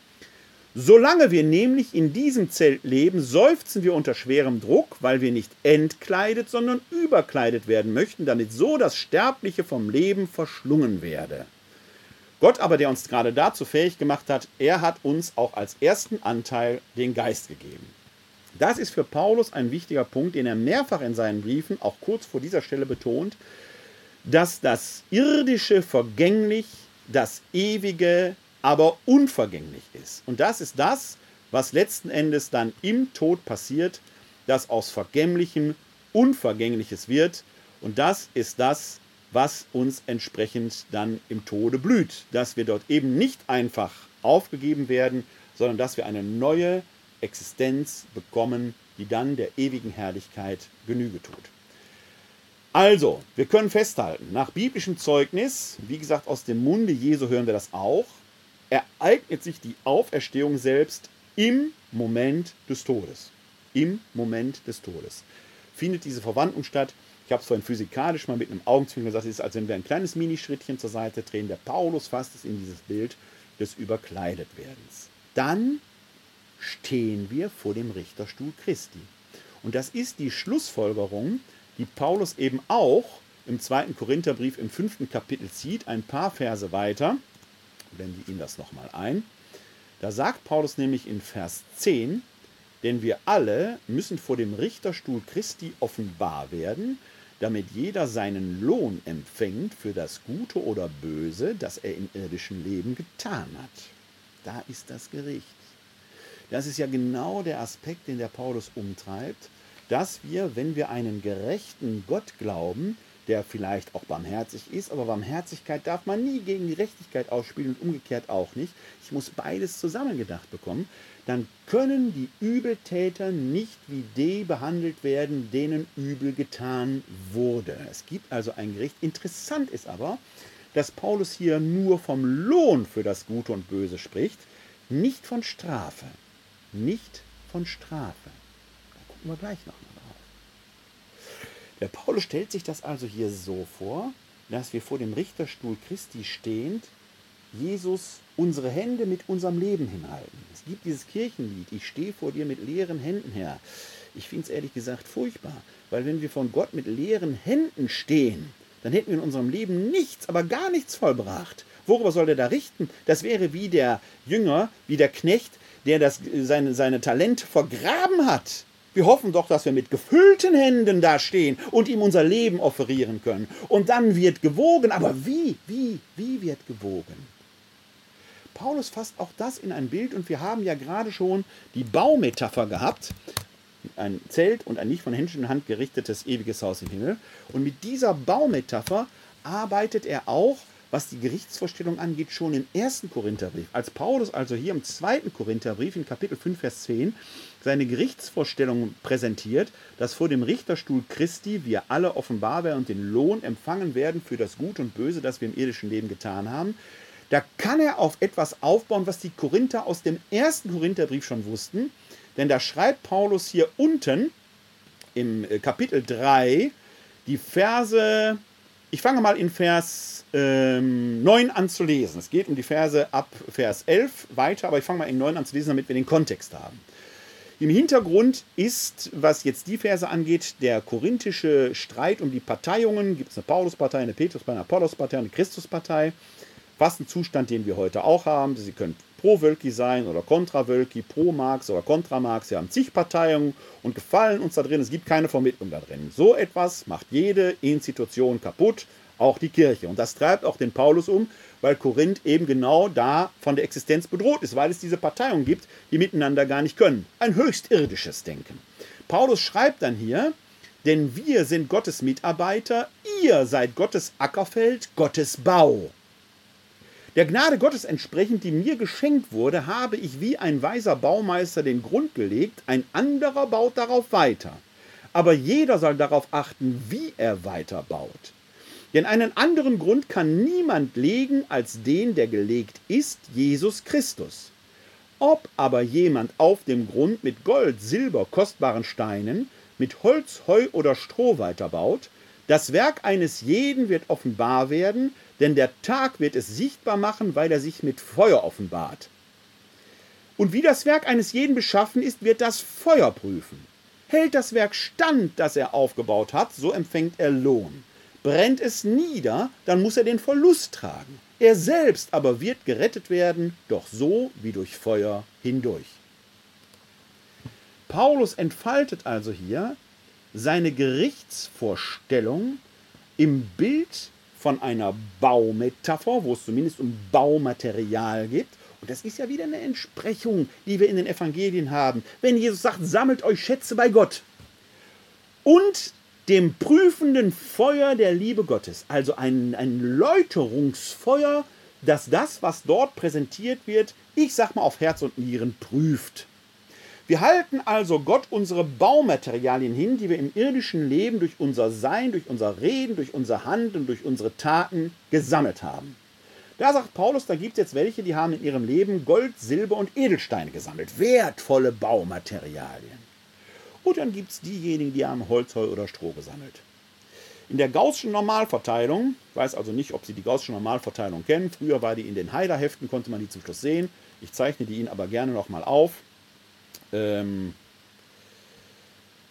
Solange wir nämlich in diesem Zelt leben, seufzen wir unter schwerem Druck, weil wir nicht entkleidet, sondern überkleidet werden möchten, damit so das Sterbliche vom Leben verschlungen werde. Gott aber, der uns gerade dazu fähig gemacht hat, er hat uns auch als ersten Anteil den Geist gegeben. Das ist für Paulus ein wichtiger Punkt, den er mehrfach in seinen Briefen, auch kurz vor dieser Stelle betont, dass das Irdische vergänglich, das Ewige aber unvergänglich ist. Und das ist das, was letzten Endes dann im Tod passiert, dass aus Vergänglichem Unvergängliches wird. Und das ist das, was uns entsprechend dann im Tode blüht. Dass wir dort eben nicht einfach aufgegeben werden, sondern dass wir eine neue Existenz bekommen, die dann der ewigen Herrlichkeit Genüge tut. Also, wir können festhalten, nach biblischem Zeugnis, wie gesagt, aus dem Munde Jesu hören wir das auch, ereignet sich die Auferstehung selbst im Moment des Todes. Im Moment des Todes findet diese Verwandlung statt. Ich habe es vorhin physikalisch mal mit einem Augenzwinkern gesagt, es ist, als wenn wir ein kleines Minischrittchen zur Seite drehen. Der Paulus fasst es in dieses Bild des Überkleidetwerdens. Dann stehen wir vor dem Richterstuhl Christi. Und das ist die Schlussfolgerung die Paulus eben auch im zweiten Korintherbrief im fünften Kapitel zieht, ein paar Verse weiter, blende Ihnen das nochmal ein. Da sagt Paulus nämlich in Vers 10, denn wir alle müssen vor dem Richterstuhl Christi offenbar werden, damit jeder seinen Lohn empfängt für das Gute oder Böse, das er im irdischen Leben getan hat. Da ist das Gericht. Das ist ja genau der Aspekt, den der Paulus umtreibt dass wir, wenn wir einen gerechten Gott glauben, der vielleicht auch barmherzig ist, aber Barmherzigkeit darf man nie gegen Gerechtigkeit ausspielen und umgekehrt auch nicht. Ich muss beides zusammengedacht bekommen. Dann können die Übeltäter nicht wie die behandelt werden, denen übel getan wurde. Es gibt also ein Gericht. Interessant ist aber, dass Paulus hier nur vom Lohn für das Gute und Böse spricht, nicht von Strafe. Nicht von Strafe gucken wir gleich nochmal drauf. Der Paulus stellt sich das also hier so vor, dass wir vor dem Richterstuhl Christi stehend Jesus unsere Hände mit unserem Leben hinhalten. Es gibt dieses Kirchenlied, ich stehe vor dir mit leeren Händen her. Ich finde es ehrlich gesagt furchtbar, weil wenn wir von Gott mit leeren Händen stehen, dann hätten wir in unserem Leben nichts, aber gar nichts vollbracht. Worüber soll der da richten? Das wäre wie der Jünger, wie der Knecht, der das, seine, seine Talente vergraben hat. Wir hoffen doch, dass wir mit gefüllten Händen da stehen und ihm unser Leben offerieren können. Und dann wird gewogen. Aber wie, wie, wie wird gewogen? Paulus fasst auch das in ein Bild und wir haben ja gerade schon die Baumetapher gehabt. Ein Zelt und ein nicht von Händchen Hand gerichtetes ewiges Haus im Himmel. Und mit dieser Baumetapher arbeitet er auch, was die Gerichtsvorstellung angeht, schon im ersten Korintherbrief. Als Paulus also hier im zweiten Korintherbrief in Kapitel 5, Vers 10 seine Gerichtsvorstellung präsentiert, dass vor dem Richterstuhl Christi wir alle offenbar werden und den Lohn empfangen werden für das Gute und Böse, das wir im irdischen Leben getan haben, da kann er auf etwas aufbauen, was die Korinther aus dem ersten Korintherbrief schon wussten. Denn da schreibt Paulus hier unten im äh, Kapitel 3 die Verse, ich fange mal in Vers ähm, 9 an zu lesen. Es geht um die Verse ab Vers 11 weiter, aber ich fange mal in 9 an zu lesen, damit wir den Kontext haben. Im Hintergrund ist, was jetzt die Verse angeht, der korinthische Streit um die Parteiungen. Gibt es eine Pauluspartei, eine Petruspartei, eine Apollos-Partei, eine Christuspartei fast ein Zustand, den wir heute auch haben. Sie können pro-Wölki sein oder kontra-Wölki, pro-Marx oder kontra-Marx. Sie haben zig Parteien und gefallen uns da drin. Es gibt keine Vermittlung da drin. So etwas macht jede Institution kaputt, auch die Kirche. Und das treibt auch den Paulus um, weil Korinth eben genau da von der Existenz bedroht ist, weil es diese Parteien gibt, die miteinander gar nicht können. Ein höchst irdisches Denken. Paulus schreibt dann hier, denn wir sind Gottes Mitarbeiter, ihr seid Gottes Ackerfeld, Gottes Bau. Der Gnade Gottes entsprechend, die mir geschenkt wurde, habe ich wie ein weiser Baumeister den Grund gelegt, ein anderer baut darauf weiter. Aber jeder soll darauf achten, wie er weiter baut. Denn einen anderen Grund kann niemand legen als den, der gelegt ist, Jesus Christus. Ob aber jemand auf dem Grund mit Gold, Silber, kostbaren Steinen, mit Holz, Heu oder Stroh weiterbaut, das Werk eines jeden wird offenbar werden, denn der Tag wird es sichtbar machen, weil er sich mit Feuer offenbart. Und wie das Werk eines jeden beschaffen ist, wird das Feuer prüfen. Hält das Werk stand, das er aufgebaut hat, so empfängt er Lohn. Brennt es nieder, dann muss er den Verlust tragen. Er selbst aber wird gerettet werden, doch so wie durch Feuer hindurch. Paulus entfaltet also hier seine Gerichtsvorstellung im Bild von einer Baumetapher, wo es zumindest um Baumaterial geht. Und das ist ja wieder eine Entsprechung, die wir in den Evangelien haben. Wenn Jesus sagt, sammelt euch Schätze bei Gott. Und dem prüfenden Feuer der Liebe Gottes. Also ein, ein Läuterungsfeuer, das das, was dort präsentiert wird, ich sag mal auf Herz und Nieren prüft. Wir halten also Gott unsere Baumaterialien hin, die wir im irdischen Leben durch unser Sein, durch unser Reden, durch unser Handeln, durch unsere Taten gesammelt haben. Da sagt Paulus, da gibt es jetzt welche, die haben in ihrem Leben Gold, Silber und Edelsteine gesammelt. Wertvolle Baumaterialien. Und dann gibt es diejenigen, die haben Holz, Heu oder Stroh gesammelt. In der Gaußschen Normalverteilung, ich weiß also nicht, ob Sie die Gaußsche Normalverteilung kennen, früher war die in den Haider-Heften, konnte man die zum Schluss sehen. Ich zeichne die Ihnen aber gerne nochmal auf ähm,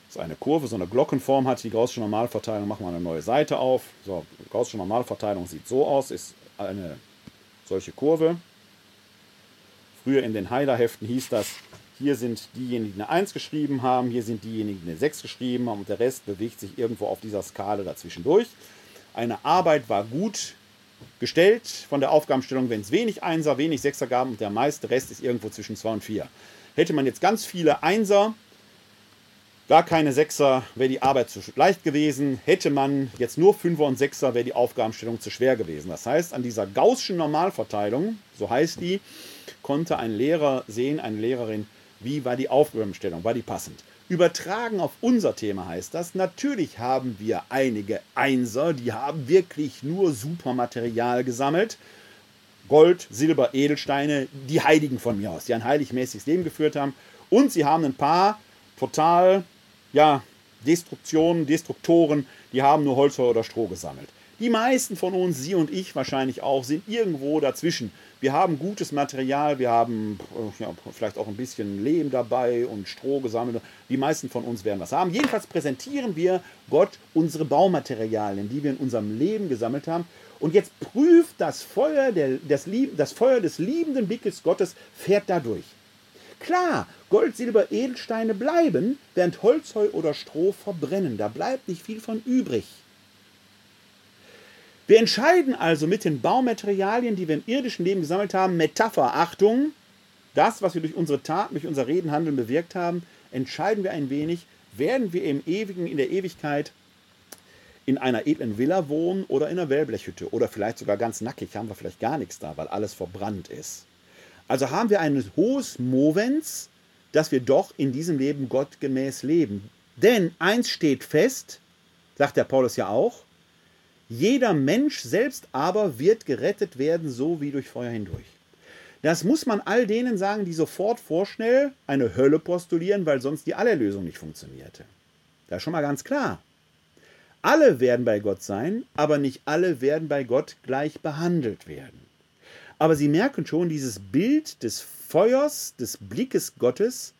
so eine Kurve, so eine Glockenform hat die Gaußsche Normalverteilung. Machen wir eine neue Seite auf. So, Gaußsche Normalverteilung sieht so aus, ist eine solche Kurve. Früher in den Heider-Heften hieß das, hier sind diejenigen, die eine 1 geschrieben haben, hier sind diejenigen, die eine 6 geschrieben haben und der Rest bewegt sich irgendwo auf dieser Skala dazwischen durch. Eine Arbeit war gut gestellt von der Aufgabenstellung, wenn es wenig Einser, wenig Sechser gab und der meiste Rest ist irgendwo zwischen 2 und 4. Hätte man jetzt ganz viele Einser, gar keine Sechser, wäre die Arbeit zu leicht gewesen. Hätte man jetzt nur Fünfer und Sechser, wäre die Aufgabenstellung zu schwer gewesen. Das heißt, an dieser gaußschen Normalverteilung, so heißt die, konnte ein Lehrer sehen, eine Lehrerin, wie war die Aufgabenstellung, war die passend. Übertragen auf unser Thema heißt das, natürlich haben wir einige Einser, die haben wirklich nur Supermaterial gesammelt. Gold, Silber, Edelsteine, die Heiligen von mir aus, die ein heiligmäßiges Leben geführt haben. Und sie haben ein paar total, ja, Destruktionen, Destruktoren, die haben nur Holz oder Stroh gesammelt. Die meisten von uns, Sie und ich wahrscheinlich auch, sind irgendwo dazwischen. Wir haben gutes Material, wir haben äh, ja, vielleicht auch ein bisschen Lehm dabei und Stroh gesammelt. Die meisten von uns werden was haben. Jedenfalls präsentieren wir Gott unsere Baumaterialien, die wir in unserem Leben gesammelt haben. Und jetzt prüft das Feuer, der, das, das Feuer des liebenden Blickes Gottes, fährt dadurch. Klar, Gold, Silber, Edelsteine bleiben, während Holz, Heu oder Stroh verbrennen. Da bleibt nicht viel von übrig. Wir entscheiden also mit den Baumaterialien, die wir im irdischen Leben gesammelt haben, Metapher, Achtung, das, was wir durch unsere Taten, durch unser Reden, Handeln bewirkt haben, entscheiden wir ein wenig, werden wir im Ewigen, in der Ewigkeit in einer edlen Villa wohnen oder in einer Wellblechhütte oder vielleicht sogar ganz nackig, haben wir vielleicht gar nichts da, weil alles verbrannt ist. Also haben wir ein hohes Movens, dass wir doch in diesem Leben gottgemäß leben. Denn eins steht fest, sagt der Paulus ja auch, jeder Mensch selbst aber wird gerettet werden, so wie durch Feuer hindurch. Das muss man all denen sagen, die sofort vorschnell eine Hölle postulieren, weil sonst die Allerlösung nicht funktionierte. Das ist schon mal ganz klar. Alle werden bei Gott sein, aber nicht alle werden bei Gott gleich behandelt werden. Aber Sie merken schon, dieses Bild des Feuers, des Blickes Gottes,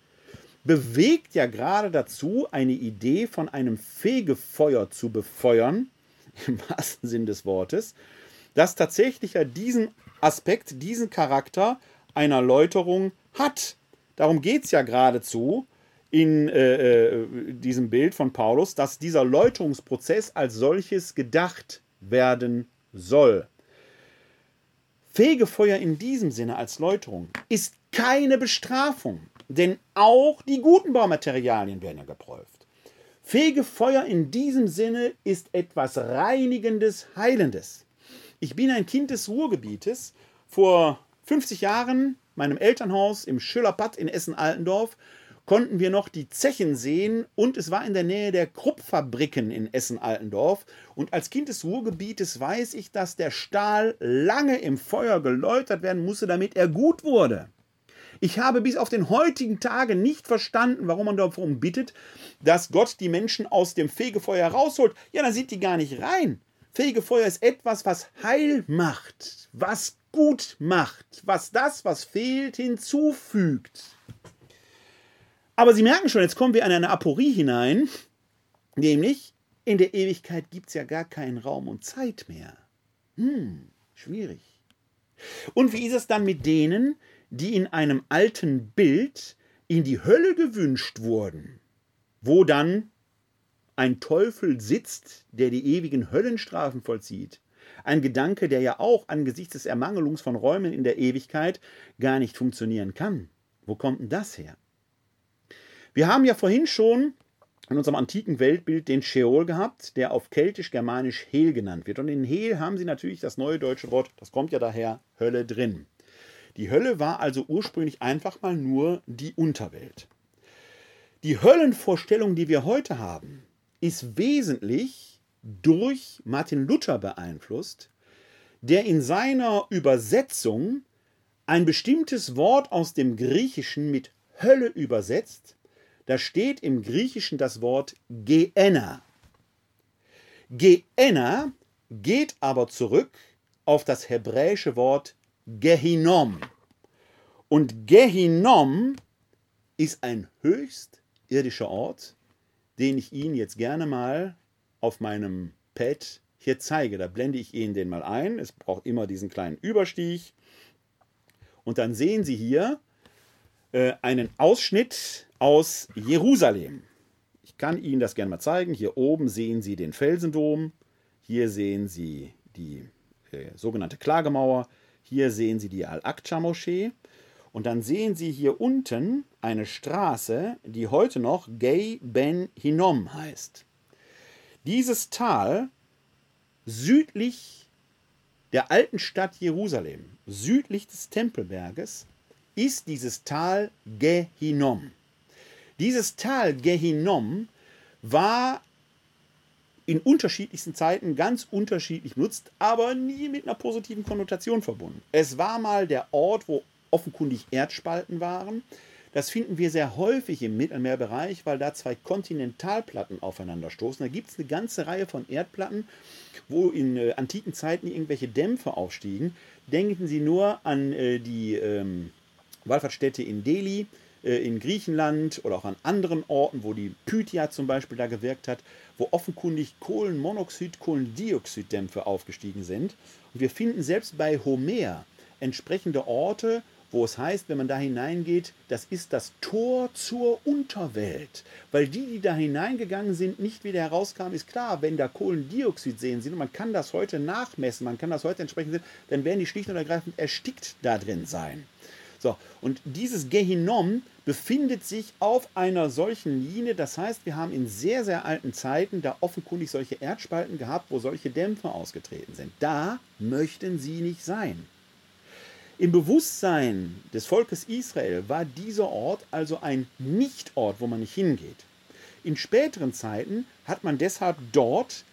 bewegt ja gerade dazu, eine Idee von einem Fegefeuer zu befeuern, im wahrsten Sinn des Wortes, das tatsächlich ja diesen Aspekt, diesen Charakter einer Läuterung hat. Darum geht es ja geradezu in äh, äh, diesem Bild von Paulus, dass dieser Läuterungsprozess als solches gedacht werden soll. Fegefeuer in diesem Sinne als Läuterung ist keine Bestrafung, denn auch die guten Baumaterialien werden ja geprüft. Fegefeuer in diesem Sinne ist etwas Reinigendes, Heilendes. Ich bin ein Kind des Ruhrgebietes. Vor 50 Jahren, meinem Elternhaus im Schillerpatt in Essen-Altendorf, konnten wir noch die Zechen sehen und es war in der Nähe der Kruppfabriken in Essen-Altendorf. Und als Kind des Ruhrgebietes weiß ich, dass der Stahl lange im Feuer geläutert werden musste, damit er gut wurde. Ich habe bis auf den heutigen Tage nicht verstanden, warum man darum bittet, dass Gott die Menschen aus dem Fegefeuer rausholt. Ja, dann sind die gar nicht rein. Fegefeuer ist etwas, was heil macht, was gut macht, was das, was fehlt, hinzufügt. Aber Sie merken schon, jetzt kommen wir in eine Aporie hinein, nämlich in der Ewigkeit gibt es ja gar keinen Raum und Zeit mehr. Hm, schwierig. Und wie ist es dann mit denen, die in einem alten Bild in die Hölle gewünscht wurden, wo dann ein Teufel sitzt, der die ewigen Höllenstrafen vollzieht. Ein Gedanke, der ja auch angesichts des Ermangelungs von Räumen in der Ewigkeit gar nicht funktionieren kann. Wo kommt denn das her? Wir haben ja vorhin schon in unserem antiken Weltbild den Sheol gehabt, der auf keltisch-germanisch Hel genannt wird. Und in Hel haben sie natürlich das neue deutsche Wort, das kommt ja daher, Hölle drin. Die Hölle war also ursprünglich einfach mal nur die Unterwelt. Die Höllenvorstellung, die wir heute haben, ist wesentlich durch Martin Luther beeinflusst, der in seiner Übersetzung ein bestimmtes Wort aus dem Griechischen mit Hölle übersetzt. Da steht im Griechischen das Wort Gehenna. Gehenna geht aber zurück auf das hebräische Wort Gehinom. Und Gehinom ist ein höchst irdischer Ort, den ich Ihnen jetzt gerne mal auf meinem Pad hier zeige. Da blende ich Ihnen den mal ein. Es braucht immer diesen kleinen Überstich. Und dann sehen Sie hier äh, einen Ausschnitt aus Jerusalem. Ich kann Ihnen das gerne mal zeigen. Hier oben sehen Sie den Felsendom. Hier sehen Sie die äh, sogenannte Klagemauer. Hier sehen Sie die Al-Aqsa-Moschee. Und dann sehen Sie hier unten eine Straße, die heute noch Gay Ben Hinnom heißt. Dieses Tal südlich der alten Stadt Jerusalem, südlich des Tempelberges, ist dieses Tal Gehinnom. Dieses Tal Gehinnom war in unterschiedlichsten Zeiten ganz unterschiedlich benutzt, aber nie mit einer positiven Konnotation verbunden. Es war mal der Ort, wo offenkundig Erdspalten waren. Das finden wir sehr häufig im Mittelmeerbereich, weil da zwei Kontinentalplatten aufeinanderstoßen. Da gibt es eine ganze Reihe von Erdplatten, wo in äh, antiken Zeiten irgendwelche Dämpfe aufstiegen. Denken Sie nur an äh, die ähm, Wallfahrtsstätte in Delhi, in Griechenland oder auch an anderen Orten, wo die Pythia zum Beispiel da gewirkt hat, wo offenkundig Kohlenmonoxid, Kohlendioxiddämpfe aufgestiegen sind. Und wir finden selbst bei Homer entsprechende Orte, wo es heißt, wenn man da hineingeht, das ist das Tor zur Unterwelt. Weil die, die da hineingegangen sind, nicht wieder herauskamen, ist klar, wenn da Kohlendioxid sehen sind, und man kann das heute nachmessen, man kann das heute entsprechend sehen, dann werden die schlicht und ergreifend erstickt da drin sein. So, und dieses Gehinom befindet sich auf einer solchen Linie. Das heißt, wir haben in sehr, sehr alten Zeiten da offenkundig solche Erdspalten gehabt, wo solche Dämpfe ausgetreten sind. Da möchten sie nicht sein. Im Bewusstsein des Volkes Israel war dieser Ort also ein Nichtort, wo man nicht hingeht. In späteren Zeiten hat man deshalb dort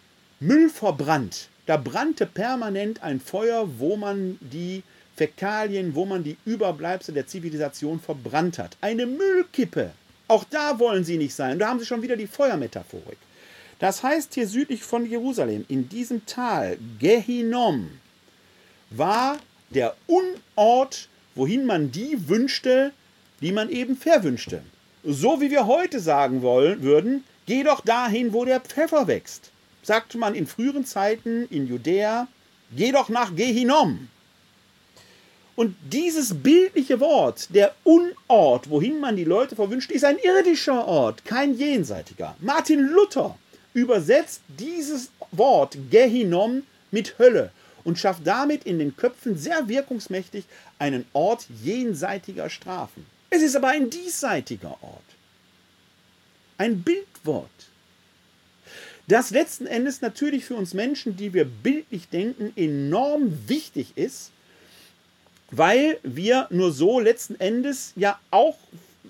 Müll verbrannt. Da brannte permanent ein Feuer, wo man die Fäkalien, wo man die Überbleibsel der Zivilisation verbrannt hat. Eine Müllkippe. Auch da wollen sie nicht sein. Da haben sie schon wieder die Feuermetaphorik. Das heißt hier südlich von Jerusalem, in diesem Tal, Gehinom, war der Unort, wohin man die wünschte, die man eben verwünschte. So wie wir heute sagen wollen, würden, geh doch dahin, wo der Pfeffer wächst. Sagte man in früheren Zeiten in Judäa, geh doch nach Gehinom. Und dieses bildliche Wort, der Unort, wohin man die Leute verwünscht, ist ein irdischer Ort, kein jenseitiger. Martin Luther übersetzt dieses Wort Gehinom mit Hölle und schafft damit in den Köpfen sehr wirkungsmächtig einen Ort jenseitiger Strafen. Es ist aber ein diesseitiger Ort. Ein Bildwort. Das letzten Endes natürlich für uns Menschen, die wir bildlich denken, enorm wichtig ist, weil wir nur so letzten Endes ja auch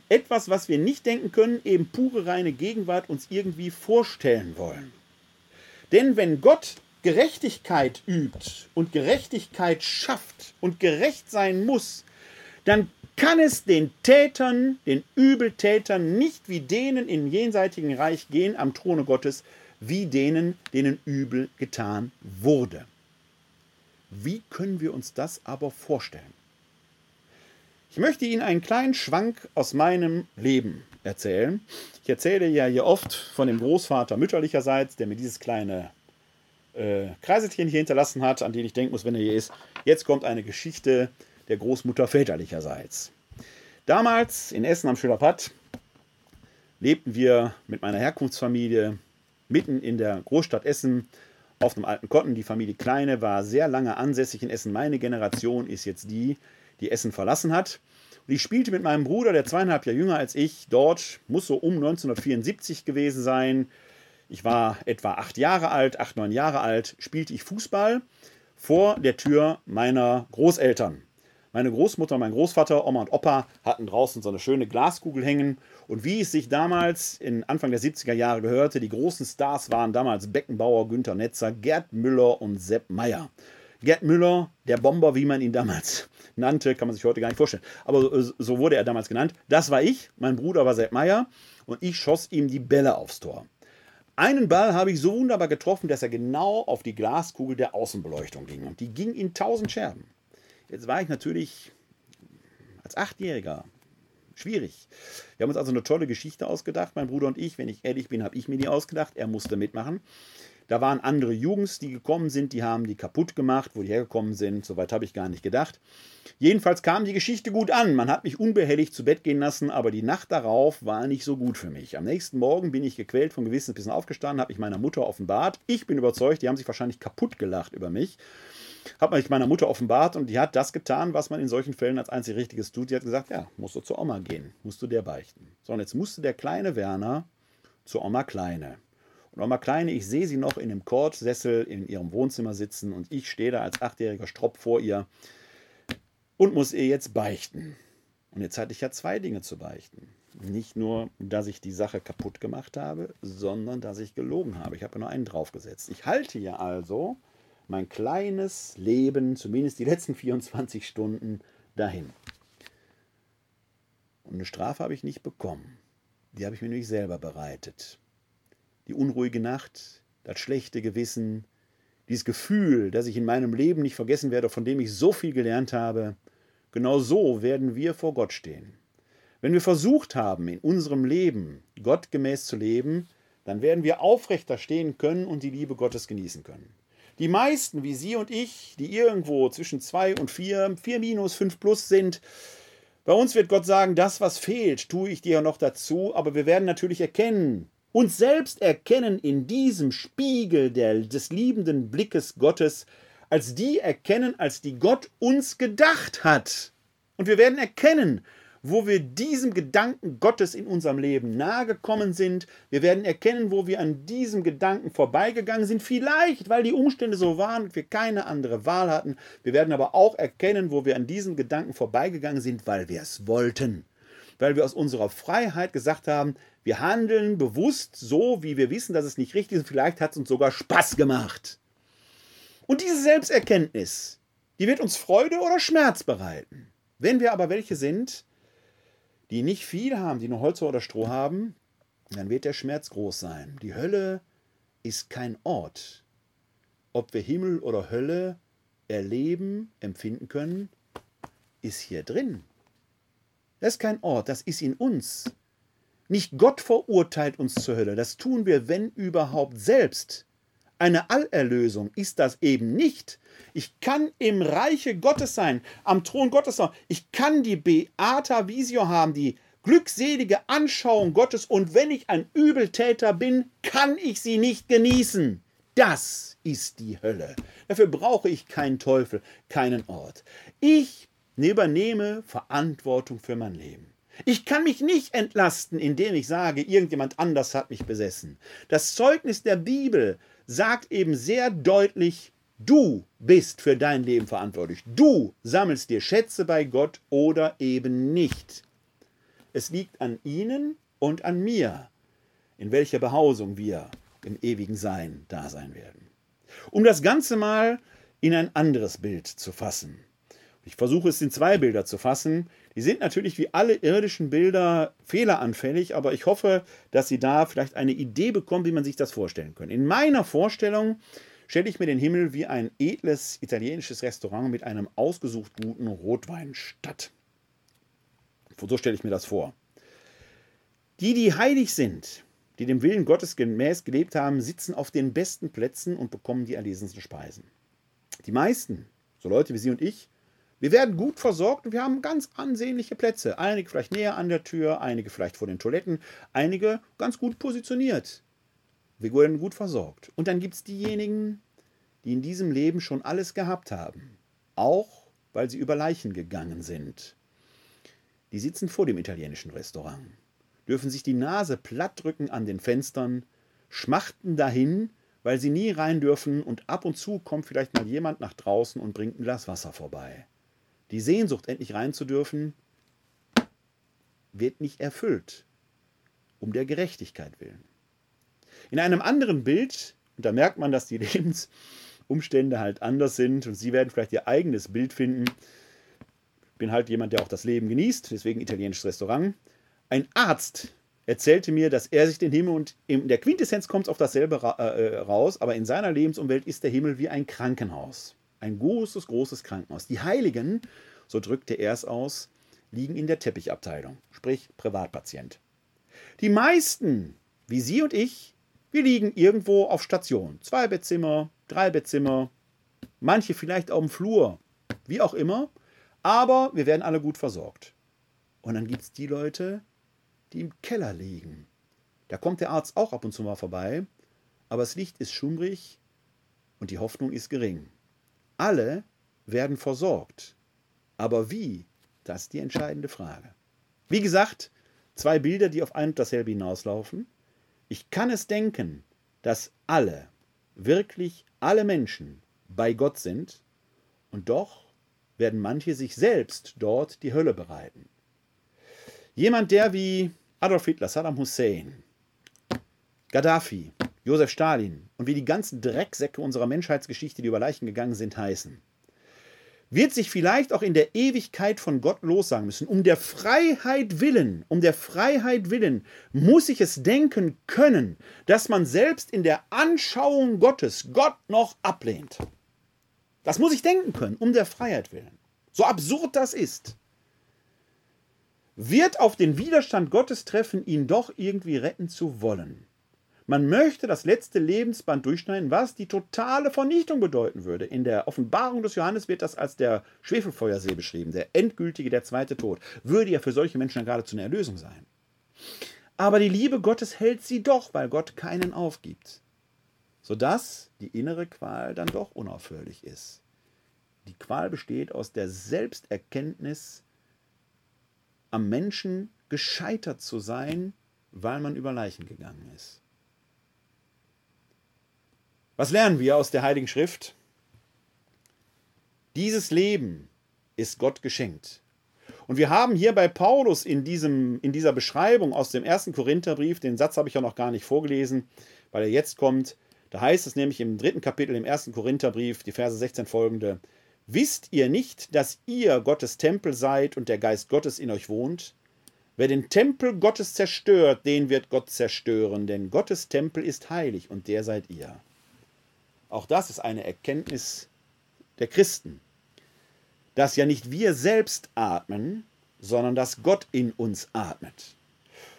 etwas, was wir nicht denken können, eben pure reine Gegenwart uns irgendwie vorstellen wollen. Denn wenn Gott Gerechtigkeit übt und Gerechtigkeit schafft und gerecht sein muss, dann kann es den Tätern, den Übeltätern nicht wie denen im jenseitigen Reich gehen am Throne Gottes, wie denen, denen übel getan wurde. Wie können wir uns das aber vorstellen? Ich möchte Ihnen einen kleinen Schwank aus meinem Leben erzählen. Ich erzähle ja hier oft von dem Großvater mütterlicherseits, der mir dieses kleine äh, Kreiselchen hier hinterlassen hat, an den ich denken muss, wenn er hier ist. Jetzt kommt eine Geschichte der Großmutter väterlicherseits. Damals in Essen am Schillerpatt lebten wir mit meiner Herkunftsfamilie mitten in der Großstadt Essen auf einem alten Kotten. Die Familie Kleine war sehr lange ansässig in Essen. Meine Generation ist jetzt die, die Essen verlassen hat. Und ich spielte mit meinem Bruder, der zweieinhalb Jahre jünger als ich, dort, muss so um 1974 gewesen sein. Ich war etwa acht Jahre alt, acht, neun Jahre alt, spielte ich Fußball vor der Tür meiner Großeltern. Meine Großmutter, mein Großvater, Oma und Opa hatten draußen so eine schöne Glaskugel hängen. Und wie es sich damals in Anfang der 70er Jahre gehörte, die großen Stars waren damals Beckenbauer, Günter Netzer, Gerd Müller und Sepp Meyer. Gerd Müller, der Bomber, wie man ihn damals nannte, kann man sich heute gar nicht vorstellen. Aber so wurde er damals genannt. Das war ich, mein Bruder war Sepp Meyer und ich schoss ihm die Bälle aufs Tor. Einen Ball habe ich so wunderbar getroffen, dass er genau auf die Glaskugel der Außenbeleuchtung ging. Und die ging in tausend Scherben. Jetzt war ich natürlich als Achtjähriger schwierig. Wir haben uns also eine tolle Geschichte ausgedacht, mein Bruder und ich. Wenn ich ehrlich bin, habe ich mir die ausgedacht. Er musste mitmachen. Da waren andere Jugends, die gekommen sind, die haben die kaputt gemacht, wo die hergekommen sind. Soweit habe ich gar nicht gedacht. Jedenfalls kam die Geschichte gut an. Man hat mich unbehelligt zu Bett gehen lassen, aber die Nacht darauf war nicht so gut für mich. Am nächsten Morgen bin ich gequält vom Gewissen ein bisschen aufgestanden, habe mich meiner Mutter offenbart. Ich bin überzeugt, die haben sich wahrscheinlich kaputt gelacht über mich. Habe mich meiner Mutter offenbart und die hat das getan, was man in solchen Fällen als einzig Richtiges tut. Die hat gesagt: Ja, musst du zur Oma gehen, musst du der beichten. So, und jetzt musste der kleine Werner zur Oma Kleine. Und Oma Kleine, ich sehe sie noch in dem Kordsessel in ihrem Wohnzimmer sitzen und ich stehe da als achtjähriger Stropp vor ihr und muss ihr jetzt beichten. Und jetzt hatte ich ja zwei Dinge zu beichten. Nicht nur, dass ich die Sache kaputt gemacht habe, sondern dass ich gelogen habe. Ich habe nur einen draufgesetzt. Ich halte ja also mein kleines Leben, zumindest die letzten 24 Stunden, dahin. Und eine Strafe habe ich nicht bekommen. Die habe ich mir nämlich selber bereitet die unruhige Nacht, das schlechte Gewissen, dieses Gefühl, das ich in meinem Leben nicht vergessen werde, von dem ich so viel gelernt habe, genau so werden wir vor Gott stehen. Wenn wir versucht haben, in unserem Leben gottgemäß zu leben, dann werden wir aufrechter stehen können und die Liebe Gottes genießen können. Die meisten, wie Sie und ich, die irgendwo zwischen zwei und vier, vier minus, fünf plus sind, bei uns wird Gott sagen, das, was fehlt, tue ich dir noch dazu, aber wir werden natürlich erkennen, uns selbst erkennen in diesem Spiegel der, des liebenden Blickes Gottes, als die erkennen, als die Gott uns gedacht hat. Und wir werden erkennen, wo wir diesem Gedanken Gottes in unserem Leben nahegekommen sind. Wir werden erkennen, wo wir an diesem Gedanken vorbeigegangen sind. Vielleicht, weil die Umstände so waren und wir keine andere Wahl hatten. Wir werden aber auch erkennen, wo wir an diesem Gedanken vorbeigegangen sind, weil wir es wollten. Weil wir aus unserer Freiheit gesagt haben, wir handeln bewusst so, wie wir wissen, dass es nicht richtig ist. Vielleicht hat es uns sogar Spaß gemacht. Und diese Selbsterkenntnis, die wird uns Freude oder Schmerz bereiten. Wenn wir aber welche sind, die nicht viel haben, die nur Holz oder Stroh haben, dann wird der Schmerz groß sein. Die Hölle ist kein Ort. Ob wir Himmel oder Hölle erleben, empfinden können, ist hier drin. Das ist kein Ort, das ist in uns. Nicht Gott verurteilt uns zur Hölle, das tun wir, wenn überhaupt, selbst. Eine Allerlösung ist das eben nicht. Ich kann im Reiche Gottes sein, am Thron Gottes sein. Ich kann die Beata Visio haben, die glückselige Anschauung Gottes. Und wenn ich ein Übeltäter bin, kann ich sie nicht genießen. Das ist die Hölle. Dafür brauche ich keinen Teufel, keinen Ort. Ich übernehme Verantwortung für mein Leben. Ich kann mich nicht entlasten, indem ich sage, irgendjemand anders hat mich besessen. Das Zeugnis der Bibel sagt eben sehr deutlich, du bist für dein Leben verantwortlich. Du sammelst dir Schätze bei Gott oder eben nicht. Es liegt an ihnen und an mir, in welcher Behausung wir im ewigen Sein da sein werden. Um das Ganze mal in ein anderes Bild zu fassen. Ich versuche es in zwei Bilder zu fassen. Die sind natürlich wie alle irdischen Bilder fehleranfällig, aber ich hoffe, dass Sie da vielleicht eine Idee bekommen, wie man sich das vorstellen kann. In meiner Vorstellung stelle ich mir den Himmel wie ein edles italienisches Restaurant mit einem ausgesucht guten Rotwein statt. So stelle ich mir das vor. Die, die heilig sind, die dem Willen Gottes gemäß gelebt haben, sitzen auf den besten Plätzen und bekommen die erlesensten Speisen. Die meisten, so Leute wie Sie und ich, wir werden gut versorgt und wir haben ganz ansehnliche Plätze. Einige vielleicht näher an der Tür, einige vielleicht vor den Toiletten, einige ganz gut positioniert. Wir werden gut versorgt. Und dann gibt es diejenigen, die in diesem Leben schon alles gehabt haben. Auch weil sie über Leichen gegangen sind. Die sitzen vor dem italienischen Restaurant, dürfen sich die Nase plattdrücken an den Fenstern, schmachten dahin, weil sie nie rein dürfen und ab und zu kommt vielleicht mal jemand nach draußen und bringt ein Glas Wasser vorbei. Die Sehnsucht, endlich rein zu dürfen, wird nicht erfüllt, um der Gerechtigkeit willen. In einem anderen Bild, und da merkt man, dass die Lebensumstände halt anders sind und Sie werden vielleicht Ihr eigenes Bild finden. Ich bin halt jemand, der auch das Leben genießt, deswegen italienisches Restaurant. Ein Arzt erzählte mir, dass er sich den Himmel und in der Quintessenz kommt es auf dasselbe äh, raus, aber in seiner Lebensumwelt ist der Himmel wie ein Krankenhaus. Ein großes, großes Krankenhaus. Die Heiligen, so drückte er es aus, liegen in der Teppichabteilung, sprich Privatpatient. Die meisten, wie Sie und ich, wir liegen irgendwo auf Station. Zwei Bettzimmer, drei Bettzimmer, manche vielleicht auf dem Flur, wie auch immer, aber wir werden alle gut versorgt. Und dann gibt es die Leute, die im Keller liegen. Da kommt der Arzt auch ab und zu mal vorbei, aber das Licht ist schummrig und die Hoffnung ist gering. Alle werden versorgt. Aber wie? Das ist die entscheidende Frage. Wie gesagt, zwei Bilder, die auf ein und dasselbe hinauslaufen. Ich kann es denken, dass alle, wirklich alle Menschen bei Gott sind, und doch werden manche sich selbst dort die Hölle bereiten. Jemand, der wie Adolf Hitler, Saddam Hussein, Gaddafi, Josef Stalin und wie die ganzen Drecksäcke unserer Menschheitsgeschichte, die über Leichen gegangen sind, heißen, wird sich vielleicht auch in der Ewigkeit von Gott lossagen müssen. Um der Freiheit willen, um der Freiheit willen muss ich es denken können, dass man selbst in der Anschauung Gottes Gott noch ablehnt. Das muss ich denken können, um der Freiheit willen. So absurd das ist. Wird auf den Widerstand Gottes treffen, ihn doch irgendwie retten zu wollen. Man möchte das letzte Lebensband durchschneiden, was die totale Vernichtung bedeuten würde. In der Offenbarung des Johannes wird das als der Schwefelfeuersee beschrieben, der endgültige, der zweite Tod. Würde ja für solche Menschen geradezu eine Erlösung sein. Aber die Liebe Gottes hält sie doch, weil Gott keinen aufgibt. Sodass die innere Qual dann doch unaufhörlich ist. Die Qual besteht aus der Selbsterkenntnis, am Menschen gescheitert zu sein, weil man über Leichen gegangen ist. Was lernen wir aus der Heiligen Schrift? Dieses Leben ist Gott geschenkt. Und wir haben hier bei Paulus in, diesem, in dieser Beschreibung aus dem ersten Korintherbrief, den Satz habe ich ja noch gar nicht vorgelesen, weil er jetzt kommt, da heißt es nämlich im dritten Kapitel im ersten Korintherbrief, die Verse 16 folgende, Wisst ihr nicht, dass ihr Gottes Tempel seid und der Geist Gottes in euch wohnt? Wer den Tempel Gottes zerstört, den wird Gott zerstören, denn Gottes Tempel ist heilig und der seid ihr. Auch das ist eine Erkenntnis der Christen, dass ja nicht wir selbst atmen, sondern dass Gott in uns atmet.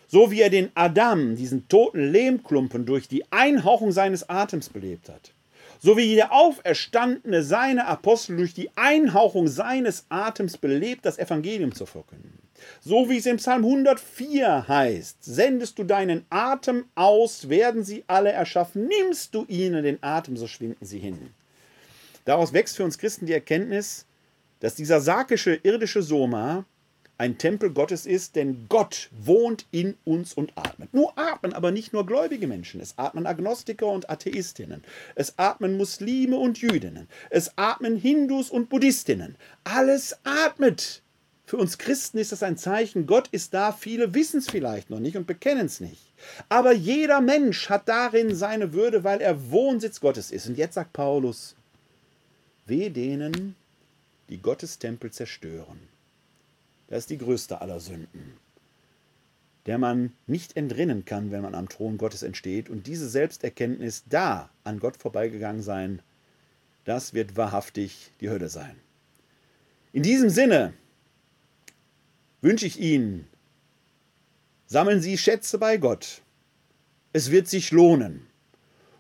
So wie er den Adam, diesen toten Lehmklumpen, durch die Einhauchung seines Atems belebt hat so wie der Auferstandene seine Apostel durch die Einhauchung seines Atems belebt, das Evangelium zu verkünden. So wie es im Psalm 104 heißt, sendest du deinen Atem aus, werden sie alle erschaffen, nimmst du ihnen den Atem, so schwinden sie hin. Daraus wächst für uns Christen die Erkenntnis, dass dieser sarkische irdische Soma ein Tempel Gottes ist, denn Gott wohnt in uns und atmet. Nur atmen aber nicht nur gläubige Menschen, es atmen Agnostiker und Atheistinnen, es atmen Muslime und Jüdinnen, es atmen Hindus und Buddhistinnen. Alles atmet. Für uns Christen ist das ein Zeichen, Gott ist da, viele wissen es vielleicht noch nicht und bekennen es nicht. Aber jeder Mensch hat darin seine Würde, weil er Wohnsitz Gottes ist. Und jetzt sagt Paulus, weh denen, die Gottes Tempel zerstören. Das ist die größte aller Sünden, der man nicht entrinnen kann, wenn man am Thron Gottes entsteht. Und diese Selbsterkenntnis, da an Gott vorbeigegangen sein, das wird wahrhaftig die Hölle sein. In diesem Sinne wünsche ich Ihnen, sammeln Sie Schätze bei Gott. Es wird sich lohnen.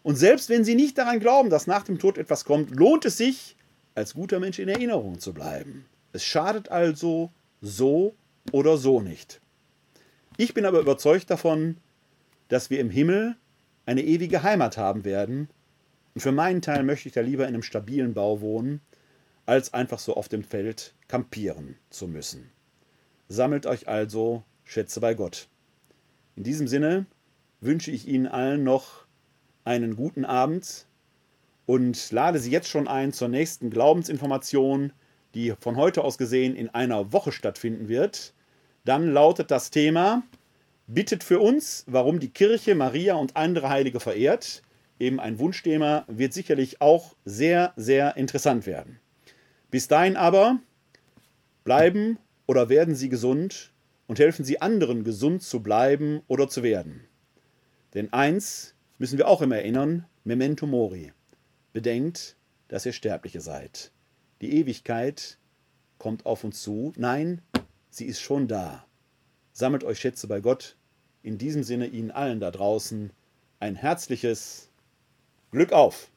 Und selbst wenn Sie nicht daran glauben, dass nach dem Tod etwas kommt, lohnt es sich, als guter Mensch in Erinnerung zu bleiben. Es schadet also so oder so nicht. Ich bin aber überzeugt davon, dass wir im Himmel eine ewige Heimat haben werden. Und für meinen Teil möchte ich da lieber in einem stabilen Bau wohnen, als einfach so auf dem Feld kampieren zu müssen. Sammelt euch also Schätze bei Gott. In diesem Sinne wünsche ich Ihnen allen noch einen guten Abend und lade Sie jetzt schon ein zur nächsten Glaubensinformation die von heute aus gesehen in einer Woche stattfinden wird. Dann lautet das Thema, bittet für uns, warum die Kirche Maria und andere Heilige verehrt. Eben ein Wunschthema wird sicherlich auch sehr, sehr interessant werden. Bis dahin aber bleiben oder werden Sie gesund und helfen Sie anderen, gesund zu bleiben oder zu werden. Denn eins müssen wir auch immer erinnern, memento mori. Bedenkt, dass ihr Sterbliche seid. Die Ewigkeit kommt auf uns zu. Nein, sie ist schon da. Sammelt euch Schätze bei Gott. In diesem Sinne Ihnen allen da draußen ein herzliches Glück auf!